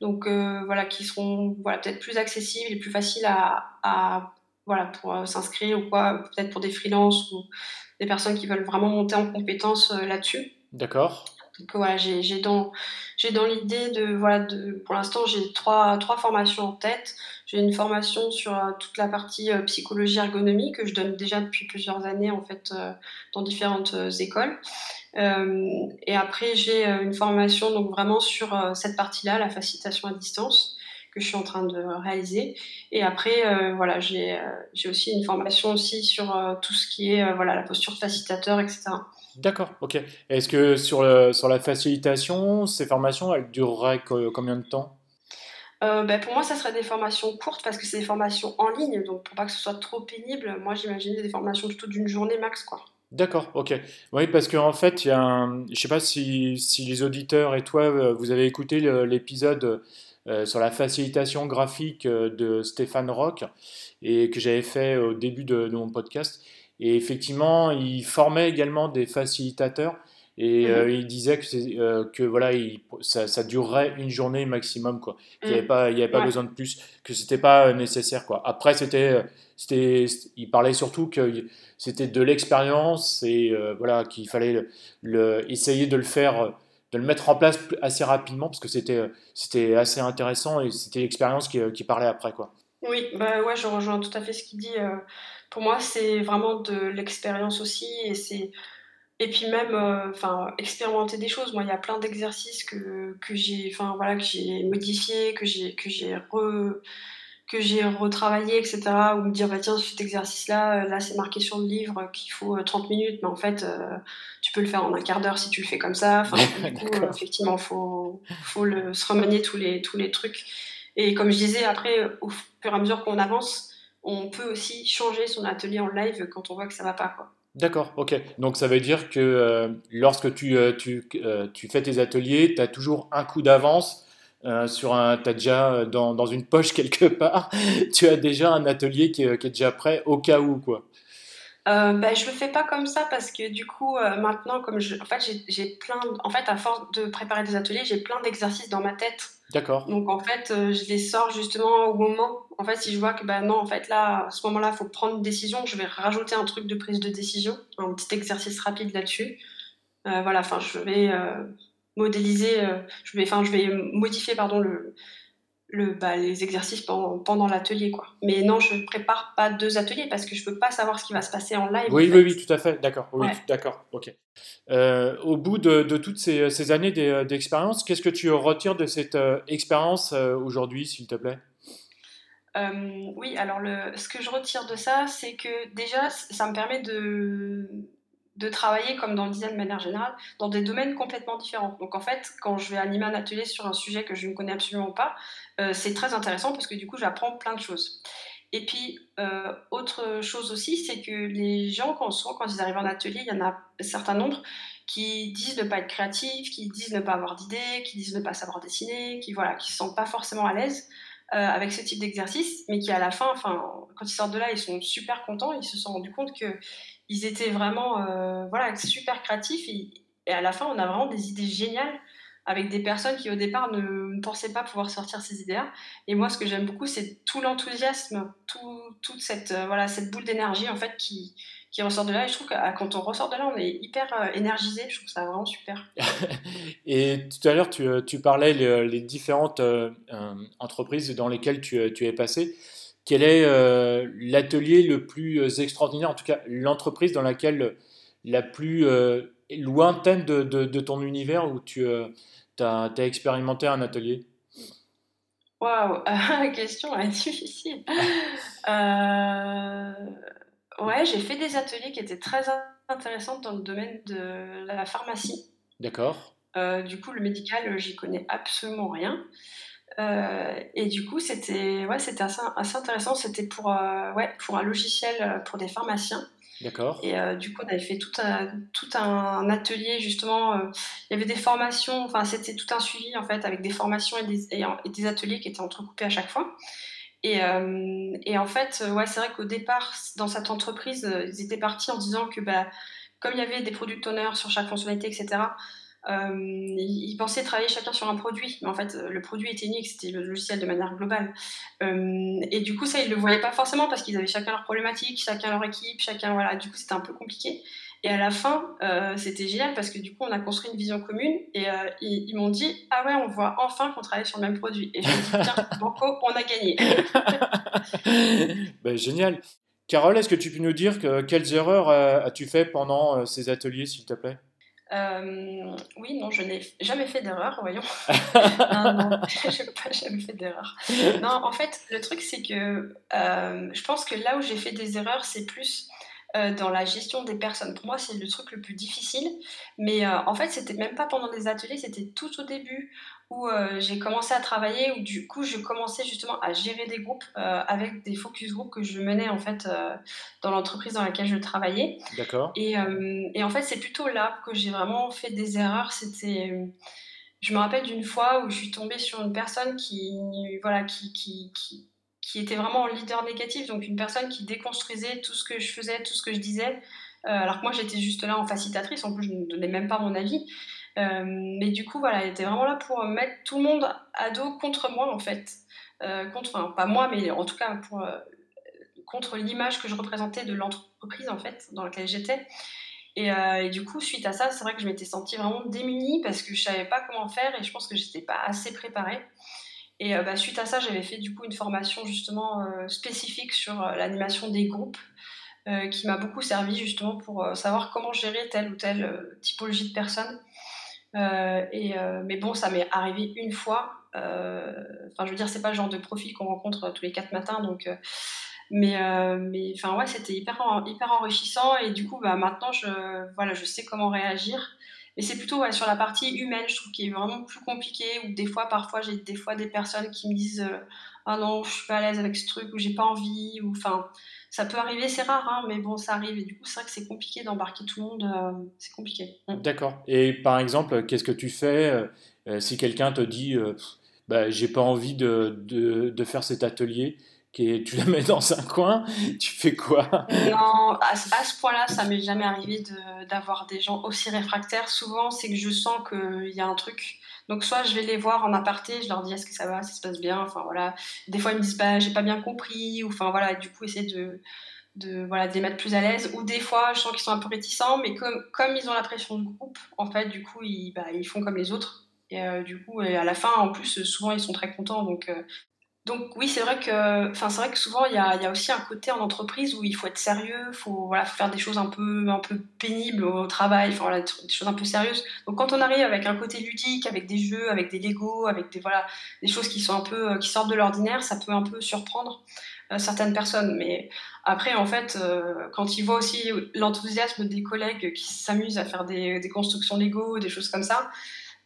donc voilà qui seront voilà peut-être plus accessibles et plus faciles à, à voilà pour s'inscrire ou quoi, peut-être pour des freelances ou des personnes qui veulent vraiment monter en compétences euh, là-dessus. D'accord. Donc voilà, j'ai dans, dans l'idée de, voilà, de, pour l'instant, j'ai trois, trois formations en tête. J'ai une formation sur euh, toute la partie euh, psychologie ergonomie que je donne déjà depuis plusieurs années en fait dans différentes écoles. et après, j'ai une formation donc vraiment sur cette partie-là, la facilitation à distance que je suis en train de réaliser. Et après, euh, voilà, j'ai euh, aussi une formation aussi sur euh, tout ce qui est voilà, la posture facilitateur, etc. D'accord, ok. Est-ce que sur, le, sur la facilitation, ces formations, elles dureraient combien de temps? Ben pour moi, ça serait des formations courtes parce que c'est des formations en ligne, donc pour pas que ce soit trop pénible, moi j'imaginais des formations plutôt d'une journée max, quoi. D'accord, ok. Oui, parce qu'en fait, il y a un... je sais pas si, si, les auditeurs et toi, vous avez écouté l'épisode euh, sur la facilitation graphique euh, de Stéphane Rock et que j'avais fait au début de, mon podcast. Et effectivement, il formait également des facilitateurs et mhm. euh, il disait que, que voilà, ça, durerait une journée maximum, quoi. Il n'y avait mhm. pas, il y avait pas besoin de plus, que c'était pas nécessaire, quoi. Après, c'était, c'était, il parlait surtout que c'était de l'expérience et voilà qu'il fallait le, essayer de le faire de le mettre en place assez rapidement parce que c'était euh, c'était assez intéressant et c'était l'expérience qui, euh, qui, parlait après quoi. Oui, bah ouais, je rejoins tout à fait ce qu'il dit. Euh. pour moi, c'est vraiment de l'expérience aussi et c'est et puis même enfin expérimenter des choses. Moi, il y a plein d'exercices que, que j'ai enfin voilà que j'ai modifié, que j'ai que j'ai que j'ai retravaillé, etc. Ou me dire, bah, tiens, cet exercice-là, là, c'est marqué sur le livre qu'il faut 30 euh, minutes, mais en fait, tu peux le faire en un quart d'heure si tu le fais comme ça. Enfin, du coup, effectivement, il faut, faut le, se remanier tous les, tous les trucs. Et comme je disais, après, au fur et à mesure qu'on avance, on peut aussi changer son atelier en live quand on voit que ça va pas. Quoi. D'accord, ok. Donc ça veut dire que lorsque tu, tu, tu, fais tes ateliers, tu as toujours un coup d'avance euh, sur un, as déjà euh, dans, dans, une poche *laughs* quelque part, tu as déjà un atelier qui est, qui est déjà prêt au cas où quoi. Euh, ben, je le fais pas comme ça parce que du coup euh, maintenant comme je, en fait j'ai plein en fait à force de préparer des ateliers j'ai plein d'exercices dans ma tête. D'accord. Donc en fait je les sors justement au moment. En fait si je vois que ben non en fait là à ce moment-là il faut prendre une décision, je vais rajouter un truc de prise de décision, un petit exercice rapide là-dessus. voilà enfin je vais modéliser, euh, je vais, enfin, je vais modifier pardon le, le, bah, les exercices pendant, pendant l'atelier. quoi. Mais non, je ne prépare pas deux ateliers parce que je ne peux pas savoir ce qui va se passer en live. Oui, oui, oui, tout à fait. D'accord. Oui, d'accord. Ok. Euh, au bout de, de toutes ces, ces années d'expérience, qu'est-ce que tu retires de cette euh, expérience euh, aujourd'hui, s'il te plaît? Oui, alors le, ce que je retire de ça, c'est que déjà, ça me permet de de travailler comme dans le design de manière générale, dans des domaines complètement différents. Donc en fait, quand je vais animer un atelier sur un sujet que je ne connais absolument pas, euh, c'est très intéressant parce que du coup, j'apprends plein de choses. Et puis, euh, autre chose aussi, c'est que les gens, quand, quand ils arrivent en atelier, il y en a un certain nombre qui disent ne pas être créatifs, qui disent ne pas avoir d'idées, qui disent ne pas savoir dessiner, qui voilà, qui se sentent pas forcément à l'aise euh, avec ce type d'exercice, mais qui à la fin, quand ils sortent de là, ils sont super contents, ils se sont rendus compte que ils étaient vraiment euh, voilà, super créatifs et, à la fin, on a vraiment des idées géniales avec des personnes qui au départ ne, pensaient pas pouvoir sortir ces idées-là. Et moi, ce que j'aime beaucoup, c'est tout l'enthousiasme, tout, toute cette, euh, voilà, cette boule d'énergie en fait qui, qui ressort de là. Et je trouve que ah, quand on ressort de là, on est hyper euh, énergisé. Je trouve ça vraiment super. *laughs* et tout à l'heure, tu, parlais les, différentes entreprises dans lesquelles tu es passé. Quel est euh, l'atelier le plus euh, extraordinaire, en tout cas l'entreprise dans laquelle la plus euh, lointaine de, de, ton univers où tu as, expérimenté un atelier? Waouh, *laughs* question difficile. ouais, j'ai fait des ateliers qui étaient très intéressants dans le domaine de la pharmacie. D'accord. du coup, le médical, j'y connais absolument rien. Euh, et du coup, c'était ouais, c'était assez, assez, intéressant. C'était pour, euh, ouais, pour un logiciel euh, pour des pharmaciens. D'accord. Et du coup, on avait fait tout un, tout un atelier, justement. il y avait des formations, enfin, c'était tout un suivi, en fait, avec des formations et des, et, des ateliers qui étaient entrecoupés à chaque fois. Et, et en fait, ouais, c'est vrai qu'au départ, dans cette entreprise, ils étaient partis en disant que, bah, comme il y avait des product owners sur chaque fonctionnalité, etc., euh, ils pensaient travailler chacun sur un produit, mais en fait, le produit était unique, c'était le logiciel de manière globale. Euh, et du coup, ça, ils le voyaient pas forcément parce qu'ils avaient chacun leur problématique, chacun leur équipe, chacun, voilà. Du coup, c'était un peu compliqué. Et à la fin, euh, c'était génial parce que du coup, on a construit une vision commune et ils, m'ont dit Ah ouais, on voit enfin qu'on travaille sur le même produit. Et je me suis dit Tiens, *laughs* Banco, on a gagné. ben, génial. Carole, est-ce que tu peux nous dire que, quelles erreurs as-tu fait pendant ces ateliers, s'il te plaît? Euh, oui, non, je n'ai jamais fait d'erreur, voyons. *laughs* *laughs* non, non, *laughs* je n'ai pas jamais fait d'erreur. Non, en fait, le truc, c'est que euh, je pense que là où j'ai fait des erreurs, c'est plus euh, dans la gestion des personnes. Pour moi, c'est le truc le plus difficile. Mais en fait, c'était même pas pendant des ateliers, c'était tout au début où euh, j'ai commencé à travailler, où du coup je commençais justement à gérer des groupes euh, avec des focus groups que je menais en fait euh, dans l'entreprise dans laquelle je travaillais. D'accord. Et, et, en fait c'est plutôt là que j'ai vraiment fait des erreurs. C'était, je me rappelle d'une fois où je suis tombée sur une personne qui, voilà, qui, qui, qui, qui était vraiment en leader négatif, donc une personne qui déconstruisait tout ce que je faisais, tout ce que je disais. alors que moi j'étais juste là en facilitatrice, en plus je ne donnais même pas mon avis. Euh, mais du coup, voilà, elle était vraiment là pour mettre tout le monde à dos contre moi, en fait. Euh, contre, enfin, pas moi, mais en tout cas euh, contre l'image que je représentais de l'entreprise, en fait, dans laquelle j'étais. Et, du coup, suite à ça, c'est vrai que je m'étais sentie vraiment démunie parce que je savais pas comment faire et je pense que j'étais pas assez préparée. Et bah, suite à ça, j'avais fait du coup une formation justement spécifique sur l'animation des groupes qui m'a beaucoup servi justement pour savoir comment gérer telle ou telle typologie de personnes. Euh, et, euh, mais bon, ça m'est arrivé une fois. Euh, enfin, je veux dire, c'est pas le genre de profil qu'on rencontre tous les quatre matins, donc. mais, mais enfin ouais, c'était hyper, hyper enrichissant et du coup, bah, maintenant, je, voilà, je sais comment réagir. Mais c'est plutôt sur la partie humaine, je trouve, qui est vraiment plus compliqué. Ou des fois, parfois, j'ai des fois des personnes qui me disent ah non, je suis pas à l'aise avec ce truc ou j'ai pas envie. Ou enfin, ça peut arriver, c'est rare, hein, mais bon, ça arrive. Et du coup, c'est vrai que c'est compliqué d'embarquer tout le monde. Euh, c'est compliqué. Mm. D'accord. Et par exemple, qu'est-ce que tu fais euh, euh, si quelqu'un te dit bah, j'ai pas envie de, de, faire cet atelier tu la mets dans un coin, tu fais quoi? Non, à, ce point-là, ça m'est jamais arrivé d'avoir des gens aussi réfractaires. Souvent, c'est que je sens qu'il y a un truc donc soit je vais les voir en aparté, je leur dis est-ce que ça va, ça se passe bien, enfin voilà. Des fois ils me disent bah j'ai pas bien compris, ou enfin voilà, du coup essayer de, de, voilà, de les mettre plus à l'aise. Ou des fois je sens qu'ils sont un peu réticents, mais comme, comme ils ont la pression de groupe, en fait du coup ils, bah, ils font comme les autres. Et du coup, à la fin, en plus, souvent, ils sont très contents. Donc, donc oui, c'est vrai que, enfin, c'est vrai que souvent il y a, aussi un côté en entreprise où il faut être sérieux, faut voilà, faire des choses un peu, un peu pénibles au travail, des choses un peu sérieuses. Donc quand on arrive avec un côté ludique, avec des jeux, avec des Lego, avec des voilà, des choses qui sont un peu, qui sortent de l'ordinaire, ça peut un peu surprendre euh, certaines personnes. Mais après, en fait, euh, quand ils voient aussi l'enthousiasme des collègues qui s'amusent à faire des, des constructions Lego, des choses comme ça.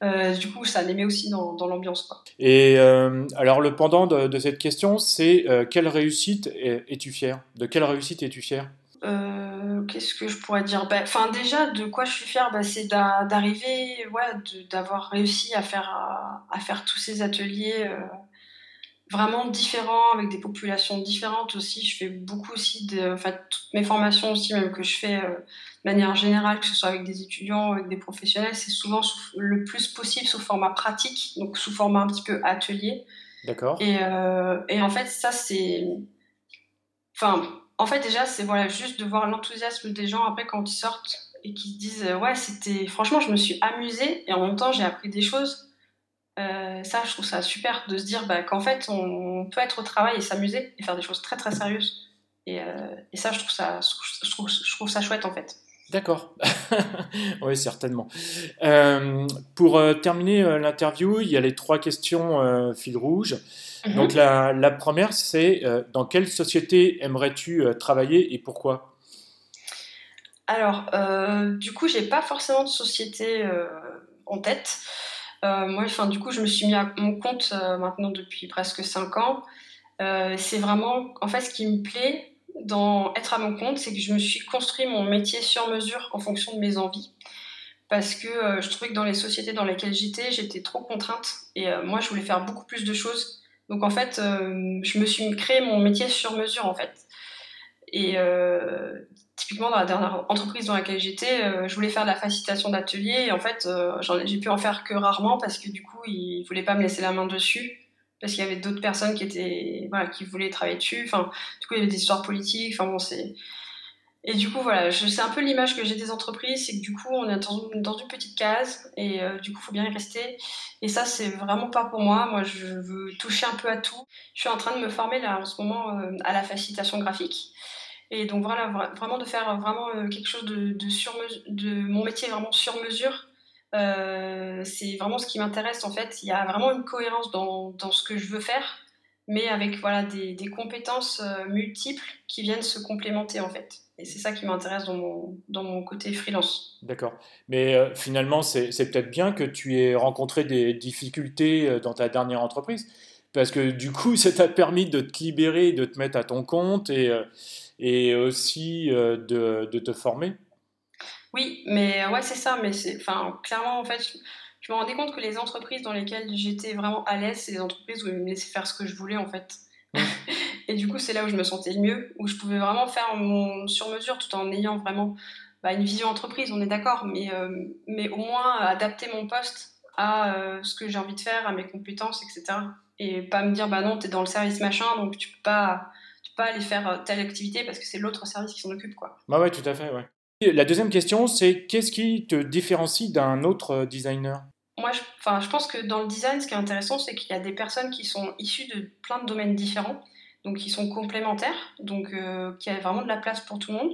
Euh, du coup, ça les met aussi dans, dans l'ambiance. Et euh, alors, le pendant de, cette question, c'est euh, quelle réussite es-tu fier? De quelle réussite es-tu fier? Qu'est-ce que je pourrais dire? Ben, Enfin, déjà, de quoi je suis fière, ben, c'est d'arriver, ouais, d'avoir réussi à faire, à, faire tous ces ateliers vraiment différents, avec des populations différentes aussi. Je fais beaucoup aussi de. Enfin, toutes mes formations aussi, même que je fais manière générale, que ce soit avec des étudiants, avec des professionnels, c'est souvent le plus possible sous format pratique, donc sous format un petit peu atelier. D'accord. Et, euh, et, en fait, ça, c'est. Enfin, en fait, déjà, c'est voilà, juste de voir l'enthousiasme des gens après quand ils sortent et qu'ils se disent Ouais, c'était. Franchement, je me suis amusée et en même temps, j'ai appris des choses euh, ça, je trouve ça super de se dire bah, qu'en fait, on peut être au travail et s'amuser et faire des choses très très sérieuses. Et, euh, et ça, je trouve ça, je trouve, je trouve ça chouette en fait. D'accord. *laughs* oui, certainement. Euh, pour terminer l'interview, il y a les trois questions fil rouge. Mhm. Donc la, la première, c'est dans quelle société aimerais-tu travailler et pourquoi? Alors, du coup, j'ai pas forcément de société en tête. Euh, moi, enfin, du coup, je me suis mis à mon compte euh, maintenant depuis presque 5 ans. Euh, c'est vraiment, en fait, ce qui me plaît dans être à mon compte, c'est que je me suis construit mon métier sur mesure en fonction de mes envies. Parce que je trouvais que dans les sociétés dans lesquelles j'étais, j'étais trop contrainte. Et moi, je voulais faire beaucoup plus de choses. Donc, en fait, je me suis créé mon métier sur mesure, en fait. Et typiquement dans la dernière entreprise dans laquelle j'étais, euh, je voulais faire de la facilitation d'atelier et en fait euh, j'ai pu en faire que rarement parce que du coup ils voulaient pas me laisser la main dessus parce qu'il y avait d'autres personnes qui étaient voilà qui voulaient travailler dessus. Enfin du coup il y avait des histoires politiques. Enfin bon c'est et du coup voilà c'est un peu l'image que j'ai des entreprises c'est que du coup on est dans, une petite case et euh, du coup il faut bien y rester et ça c'est vraiment pas pour moi. Moi je veux toucher un peu à tout. Je suis en train de me former là en ce moment à la facilitation graphique. Et donc voilà, vraiment de faire vraiment euh, quelque chose de, sur de mon métier vraiment sur mesure. Euh, c'est vraiment ce qui m'intéresse en fait. Il y a vraiment une cohérence dans, ce que je veux faire, mais avec voilà des, compétences euh, multiples qui viennent se complémenter en fait. Et c'est ça qui m'intéresse dans mon, côté freelance. D'accord. Mais finalement, c'est peut-être bien que tu aies rencontré des difficultés dans ta dernière entreprise, parce que du coup, *laughs* ça t'a permis de te libérer, de te mettre à ton compte et aussi euh, de, te former Oui, mais ouais, c'est ça. Mais enfin, clairement, en fait, je, me rendais compte que les entreprises dans lesquelles j'étais vraiment à l'aise, c'est les entreprises où ils me laissaient faire ce que je voulais, en fait. *laughs* et du coup, c'est là où je me sentais le mieux, où je pouvais vraiment faire mon sur-mesure tout en ayant vraiment bah, une vision entreprise, on est d'accord, mais, euh, mais au moins adapter mon poste à euh, ce que j'ai envie de faire, à mes compétences, etc. Et pas me dire, bah non, t'es dans le service machin, donc tu peux pas pas aller faire euh, telle activité parce que c'est l'autre service qui s'en occupe. Quoi. Bah ouais, tout à fait. Ouais. La deuxième question, c'est qu'est-ce qui te différencie d'un autre euh, designer? Moi, je, je pense que dans le design, ce qui est intéressant, c'est qu'il y a des personnes qui sont issues de plein de domaines différents, donc qui sont complémentaires, donc euh, qui a vraiment de la place pour tout le monde.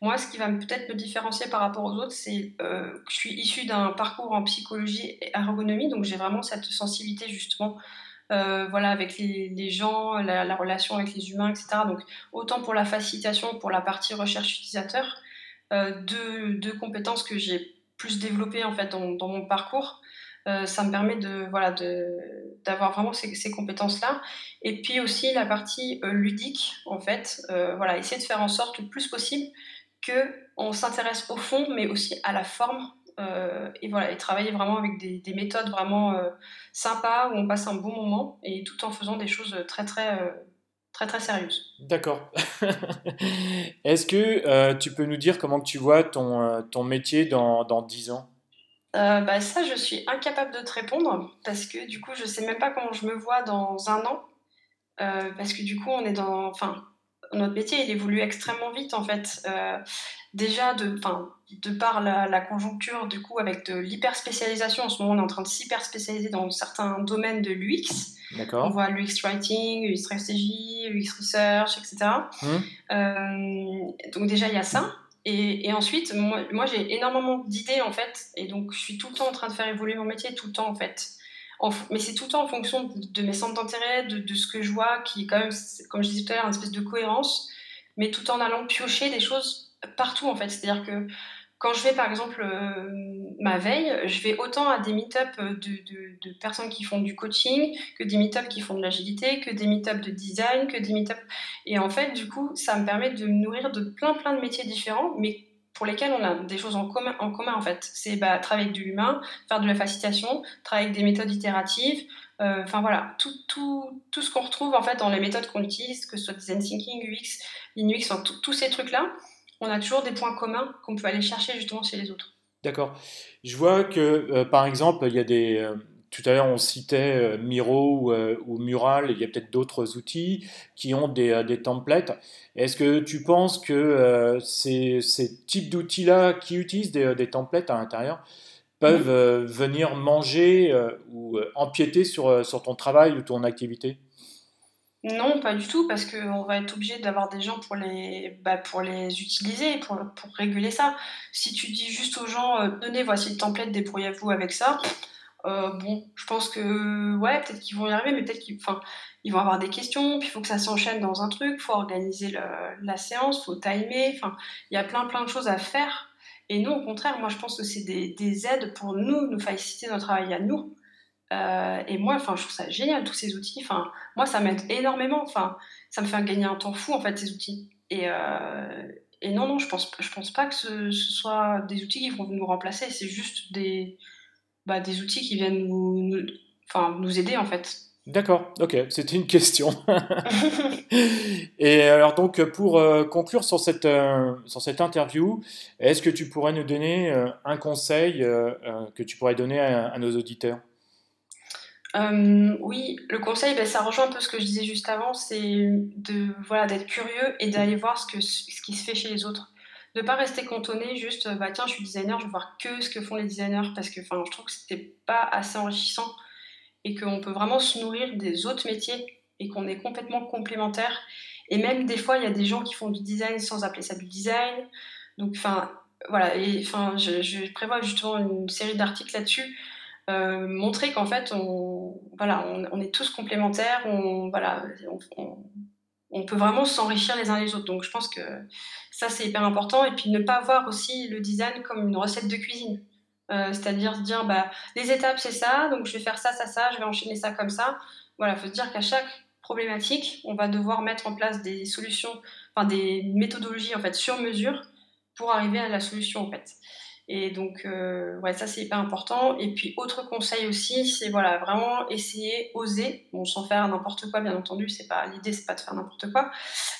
Moi, ce qui va peut-être me différencier par rapport aux autres, c'est que je suis issue d'un parcours en psychologie et ergonomie, donc j'ai vraiment cette sensibilité justement euh, voilà, avec les, gens, la, relation avec les humains, etc. Donc, autant pour la facilitation, pour la partie recherche utilisateur, euh, deux, compétences que j'ai plus développées en fait dans, mon parcours. Euh, ça me permet de voilà d'avoir vraiment ces, ces compétences-là. Et puis aussi la partie ludique, en fait, voilà, essayer de faire en sorte le plus possible que on s'intéresse au fond, mais aussi à la forme euh, et voilà, et travailler vraiment avec des, méthodes vraiment euh, sympas où on passe un bon moment et tout en faisant des choses très très euh, très très sérieuses. D'accord. *laughs* Est-ce que tu peux nous dire comment tu vois ton, ton métier dans, dans 10 ans? Bah ça, je suis incapable de te répondre parce que du coup, je sais même pas comment je me vois dans un an. parce que du coup, on est dans. Enfin, notre métier, il évolue extrêmement vite en fait. déjà, de, de par la, conjoncture, du coup, avec de l'hyper spécialisation, en ce moment, on est en train de s'hyper spécialiser dans certains domaines de l'UX. D'accord. On voit l'UX writing, l'UX stratégie, l'UX research, etc. Mmh. Euh, donc déjà, il y a ça. Et, ensuite, moi, moi j'ai énormément d'idées, en fait. Et donc, je suis tout le temps en train de faire évoluer mon métier, tout le temps, en fait. mais c'est tout le temps en fonction de, mes centres d'intérêt, de, de, ce que je vois, qui est quand même, comme je disais tout à l'heure, une espèce de cohérence, mais tout en allant piocher des choses partout, en fait. C'est-à-dire que quand je fais par exemple euh, ma veille, je vais autant à des meet-up de, de, personnes qui font du coaching, que des meet-up qui font de l'agilité, que des meet-up de design, que des meet-up. Et en fait, du coup, ça me permet de me nourrir de plein plein de métiers différents, mais pour lesquels on a des choses en commun en, fait. C'est bah, travailler avec de l'humain, faire de la facilitation, travailler avec des méthodes itératives. Euh, enfin voilà, tout, tout, tout ce qu'on retrouve en fait dans les méthodes qu'on utilise, que ce soit design thinking, UX, enfin, tous ces trucs-là on a toujours des points communs qu'on peut aller chercher justement chez les autres. D'accord. Je vois que, euh, par exemple, il y a des. Euh, tout à l'heure, on citait euh, Miro ou, Mural, il y a peut-être d'autres outils qui ont des, des templates. Est-ce que tu penses que ces, ces, types d'outils-là qui utilisent des, des, templates à l'intérieur peuvent venir manger ou empiéter sur, sur ton travail ou ton activité? Non, pas du tout, parce qu'on va être obligé d'avoir des gens pour les, bah, pour les utiliser, pour, pour réguler ça. Si tu dis juste aux gens, euh, tenez, voici le template, débrouillez-vous avec ça, euh, bon, je pense que, ouais, peut-être qu'ils vont y arriver, mais peut-être qu'ils ils vont avoir des questions, puis il faut que ça s'enchaîne dans un truc, il faut organiser la séance, il faut timer, il y a plein plein de choses à faire. Et nous, au contraire, moi je pense que c'est des aides pour nous, nous faciliter notre travail à nous. Euh, et moi, enfin, je trouve ça génial tous ces outils. Enfin, moi, ça m'aide énormément. Enfin, ça me fait gagner un temps fou en fait ces outils. Et, euh, non, non, je pense, je pense pas que ce, soit des outils qui vont nous remplacer. C'est juste des, bah, des outils qui viennent nous, enfin, nous aider en fait. D'accord, ok, c'était une question. *laughs* et alors donc pour euh, conclure sur cette, sur cette interview, est-ce que tu pourrais nous donner un conseil que tu pourrais donner à nos auditeurs? Euh, oui, le conseil, ben, ça rejoint un peu ce que je disais juste avant, c'est de voilà d'être curieux et d'aller voir ce, que, ce qui se fait chez les autres. De pas rester cantonné juste, bah tiens, je suis designer, je vais voir que ce que font les designers, parce que je trouve que c'était pas assez enrichissant et qu'on peut vraiment se nourrir des autres métiers et qu'on est complètement complémentaires. Et même des fois, il y a des gens qui font du design sans appeler ça du design. Donc, enfin, voilà, et je prévois justement une série d'articles là-dessus euh, montrer qu'en fait, on, voilà, on, est tous complémentaires, on, voilà, on, peut vraiment s'enrichir les uns les autres. Donc je pense que ça, c'est hyper important. Et puis ne pas voir aussi le design comme une recette de cuisine. Euh, c'est-à-dire se dire, bah, les étapes, c'est ça, donc je vais faire ça, ça, ça, je vais enchaîner ça comme ça. Voilà, il faut se dire qu'à chaque problématique, on va devoir mettre en place des solutions, enfin des méthodologies en fait sur mesure pour arriver à la solution en fait. Et donc, euh, ouais, ça c'est hyper important. Et puis, autre conseil aussi, c'est voilà, vraiment essayer, oser, bon, sans faire n'importe quoi, bien entendu, c'est pas l'idée, c'est pas de faire n'importe quoi,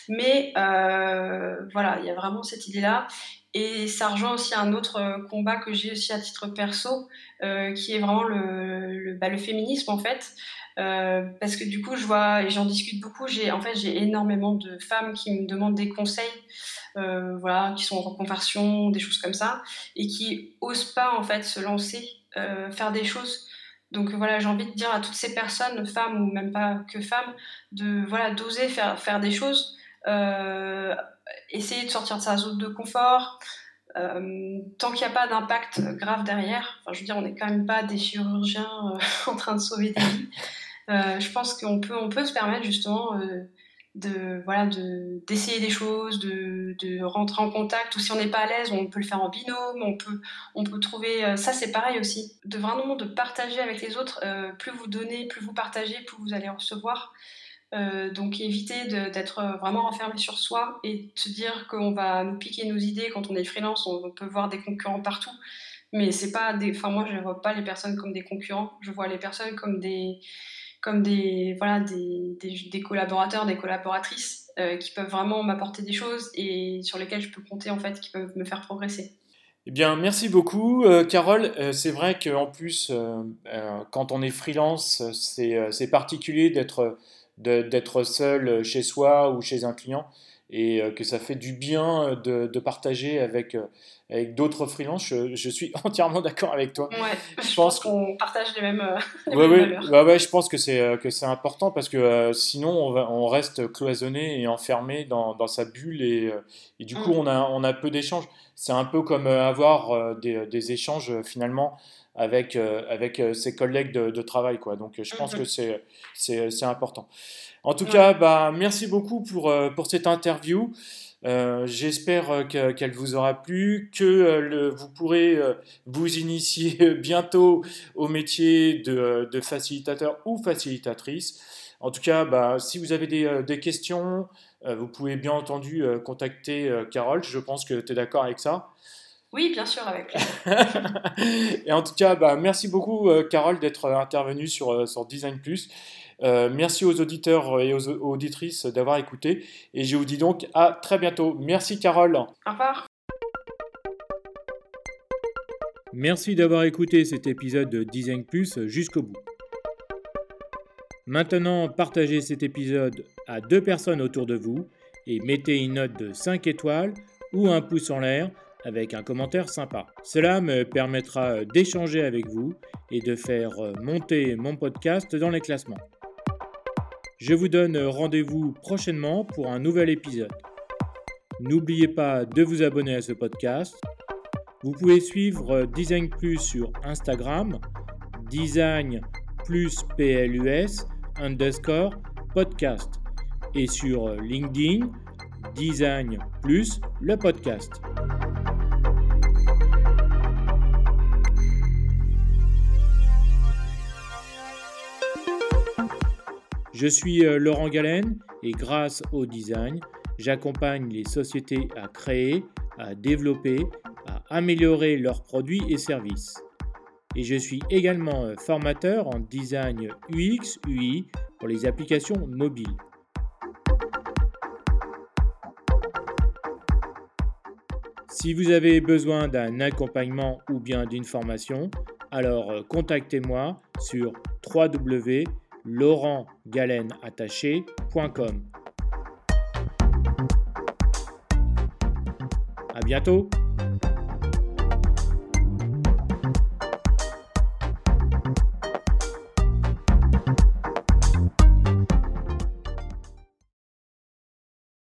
mais euh, voilà, il y a vraiment cette idée-là. Et ça rejoint aussi un autre combat que j'ai aussi à titre perso, euh, qui est vraiment le, le, bah, féminisme en fait. parce que du coup, je vois et j'en discute beaucoup. J'ai en fait j'ai énormément de femmes qui me demandent des conseils euh, voilà, qui sont en reconversion, des choses comme ça, et qui osent pas en fait se lancer, euh, faire des choses. Donc voilà, j'ai envie de dire à toutes ces personnes, femmes ou même pas que femmes, de voilà d'oser faire faire des choses, euh, essayer de sortir de sa zone de confort. tant qu'il n'y a pas d'impact grave derrière, enfin, je veux dire, on n'est quand même pas des chirurgiens *laughs* en train de sauver des vies. je pense qu'on peut, on peut se permettre justement de voilà de d'essayer des choses de, de, rentrer en contact ou si on n'est pas à l'aise on peut le faire en binôme on peut on peut trouver euh, ça c'est pareil aussi. De vraiment de partager avec les autres euh, plus vous donnez plus vous partagez plus vous allez recevoir. Euh, donc éviter d'être vraiment enfermé sur soi et de se dire qu'on va nous piquer nos idées quand on est freelance on peut voir des concurrents partout. Mais c'est pas des enfin moi je vois pas les personnes comme des concurrents je vois les personnes comme des comme des, voilà, des, des, collaborateurs, des collaboratrices euh, qui peuvent vraiment m'apporter des choses et sur lesquelles je peux compter, en fait, qui peuvent me faire progresser. Eh bien, merci beaucoup, euh, Carole. Euh, c'est vrai qu'en plus, quand on est freelance, c'est particulier d'être seul chez soi ou chez un client et que ça fait du bien de partager avec, avec d'autres freelances. Je, suis *laughs* entièrement d'accord avec toi. Ouais, je, pense, qu'on partage les mêmes, *laughs* les mêmes ouais, ouais, je pense que c'est que c'est important parce que sinon on, va, on reste cloisonné et enfermé dans, dans sa bulle et, et du coup mm. on a on a peu d'échanges. C'est un peu comme avoir des, des échanges finalement avec, euh, avec euh, ses collègues de, travail. Quoi. Donc je pense que mhm. c'est, c'est, important. En tout cas, bah, merci beaucoup pour, euh, pour cette interview. J'espère qu'elle vous aura plu, que le, vous pourrez vous initier bientôt au métier de, de, facilitateur ou facilitatrice. En tout cas, bah, si vous avez des, des questions, vous pouvez bien entendu contacter Carole. Je pense que tu es d'accord avec ça. Oui, bien sûr, avec *laughs* et en tout cas, bah, merci beaucoup, euh, Carole, d'être euh, intervenue sur, euh, sur Design Plus. Merci aux auditeurs et aux auditrices d'avoir écouté. Et je vous dis donc à très bientôt. Merci, Carole. Au revoir. Merci d'avoir écouté cet épisode de Design Plus jusqu'au bout. Maintenant, partagez cet épisode à deux personnes autour de vous et mettez une note de 5 étoiles ou un pouce en l'air avec un commentaire sympa. Cela me permettra d'échanger avec vous et de faire monter mon podcast dans les classements. Je vous donne rendez-vous prochainement pour un nouvel épisode. N'oubliez pas de vous abonner à ce podcast. Vous pouvez suivre Design Plus sur Instagram, Design plus PLUS underscore podcast et sur LinkedIn, Design plus le podcast. Je suis euh, Laurent Galen et grâce au design, j'accompagne les sociétés à créer, à développer, à améliorer leurs produits et services. Et je suis également euh, formateur en design UX, UI pour les applications mobiles. Si vous avez besoin d'un accompagnement ou bien d'une formation, alors euh, contactez-moi sur www laurentgalenattaché.com. À bientôt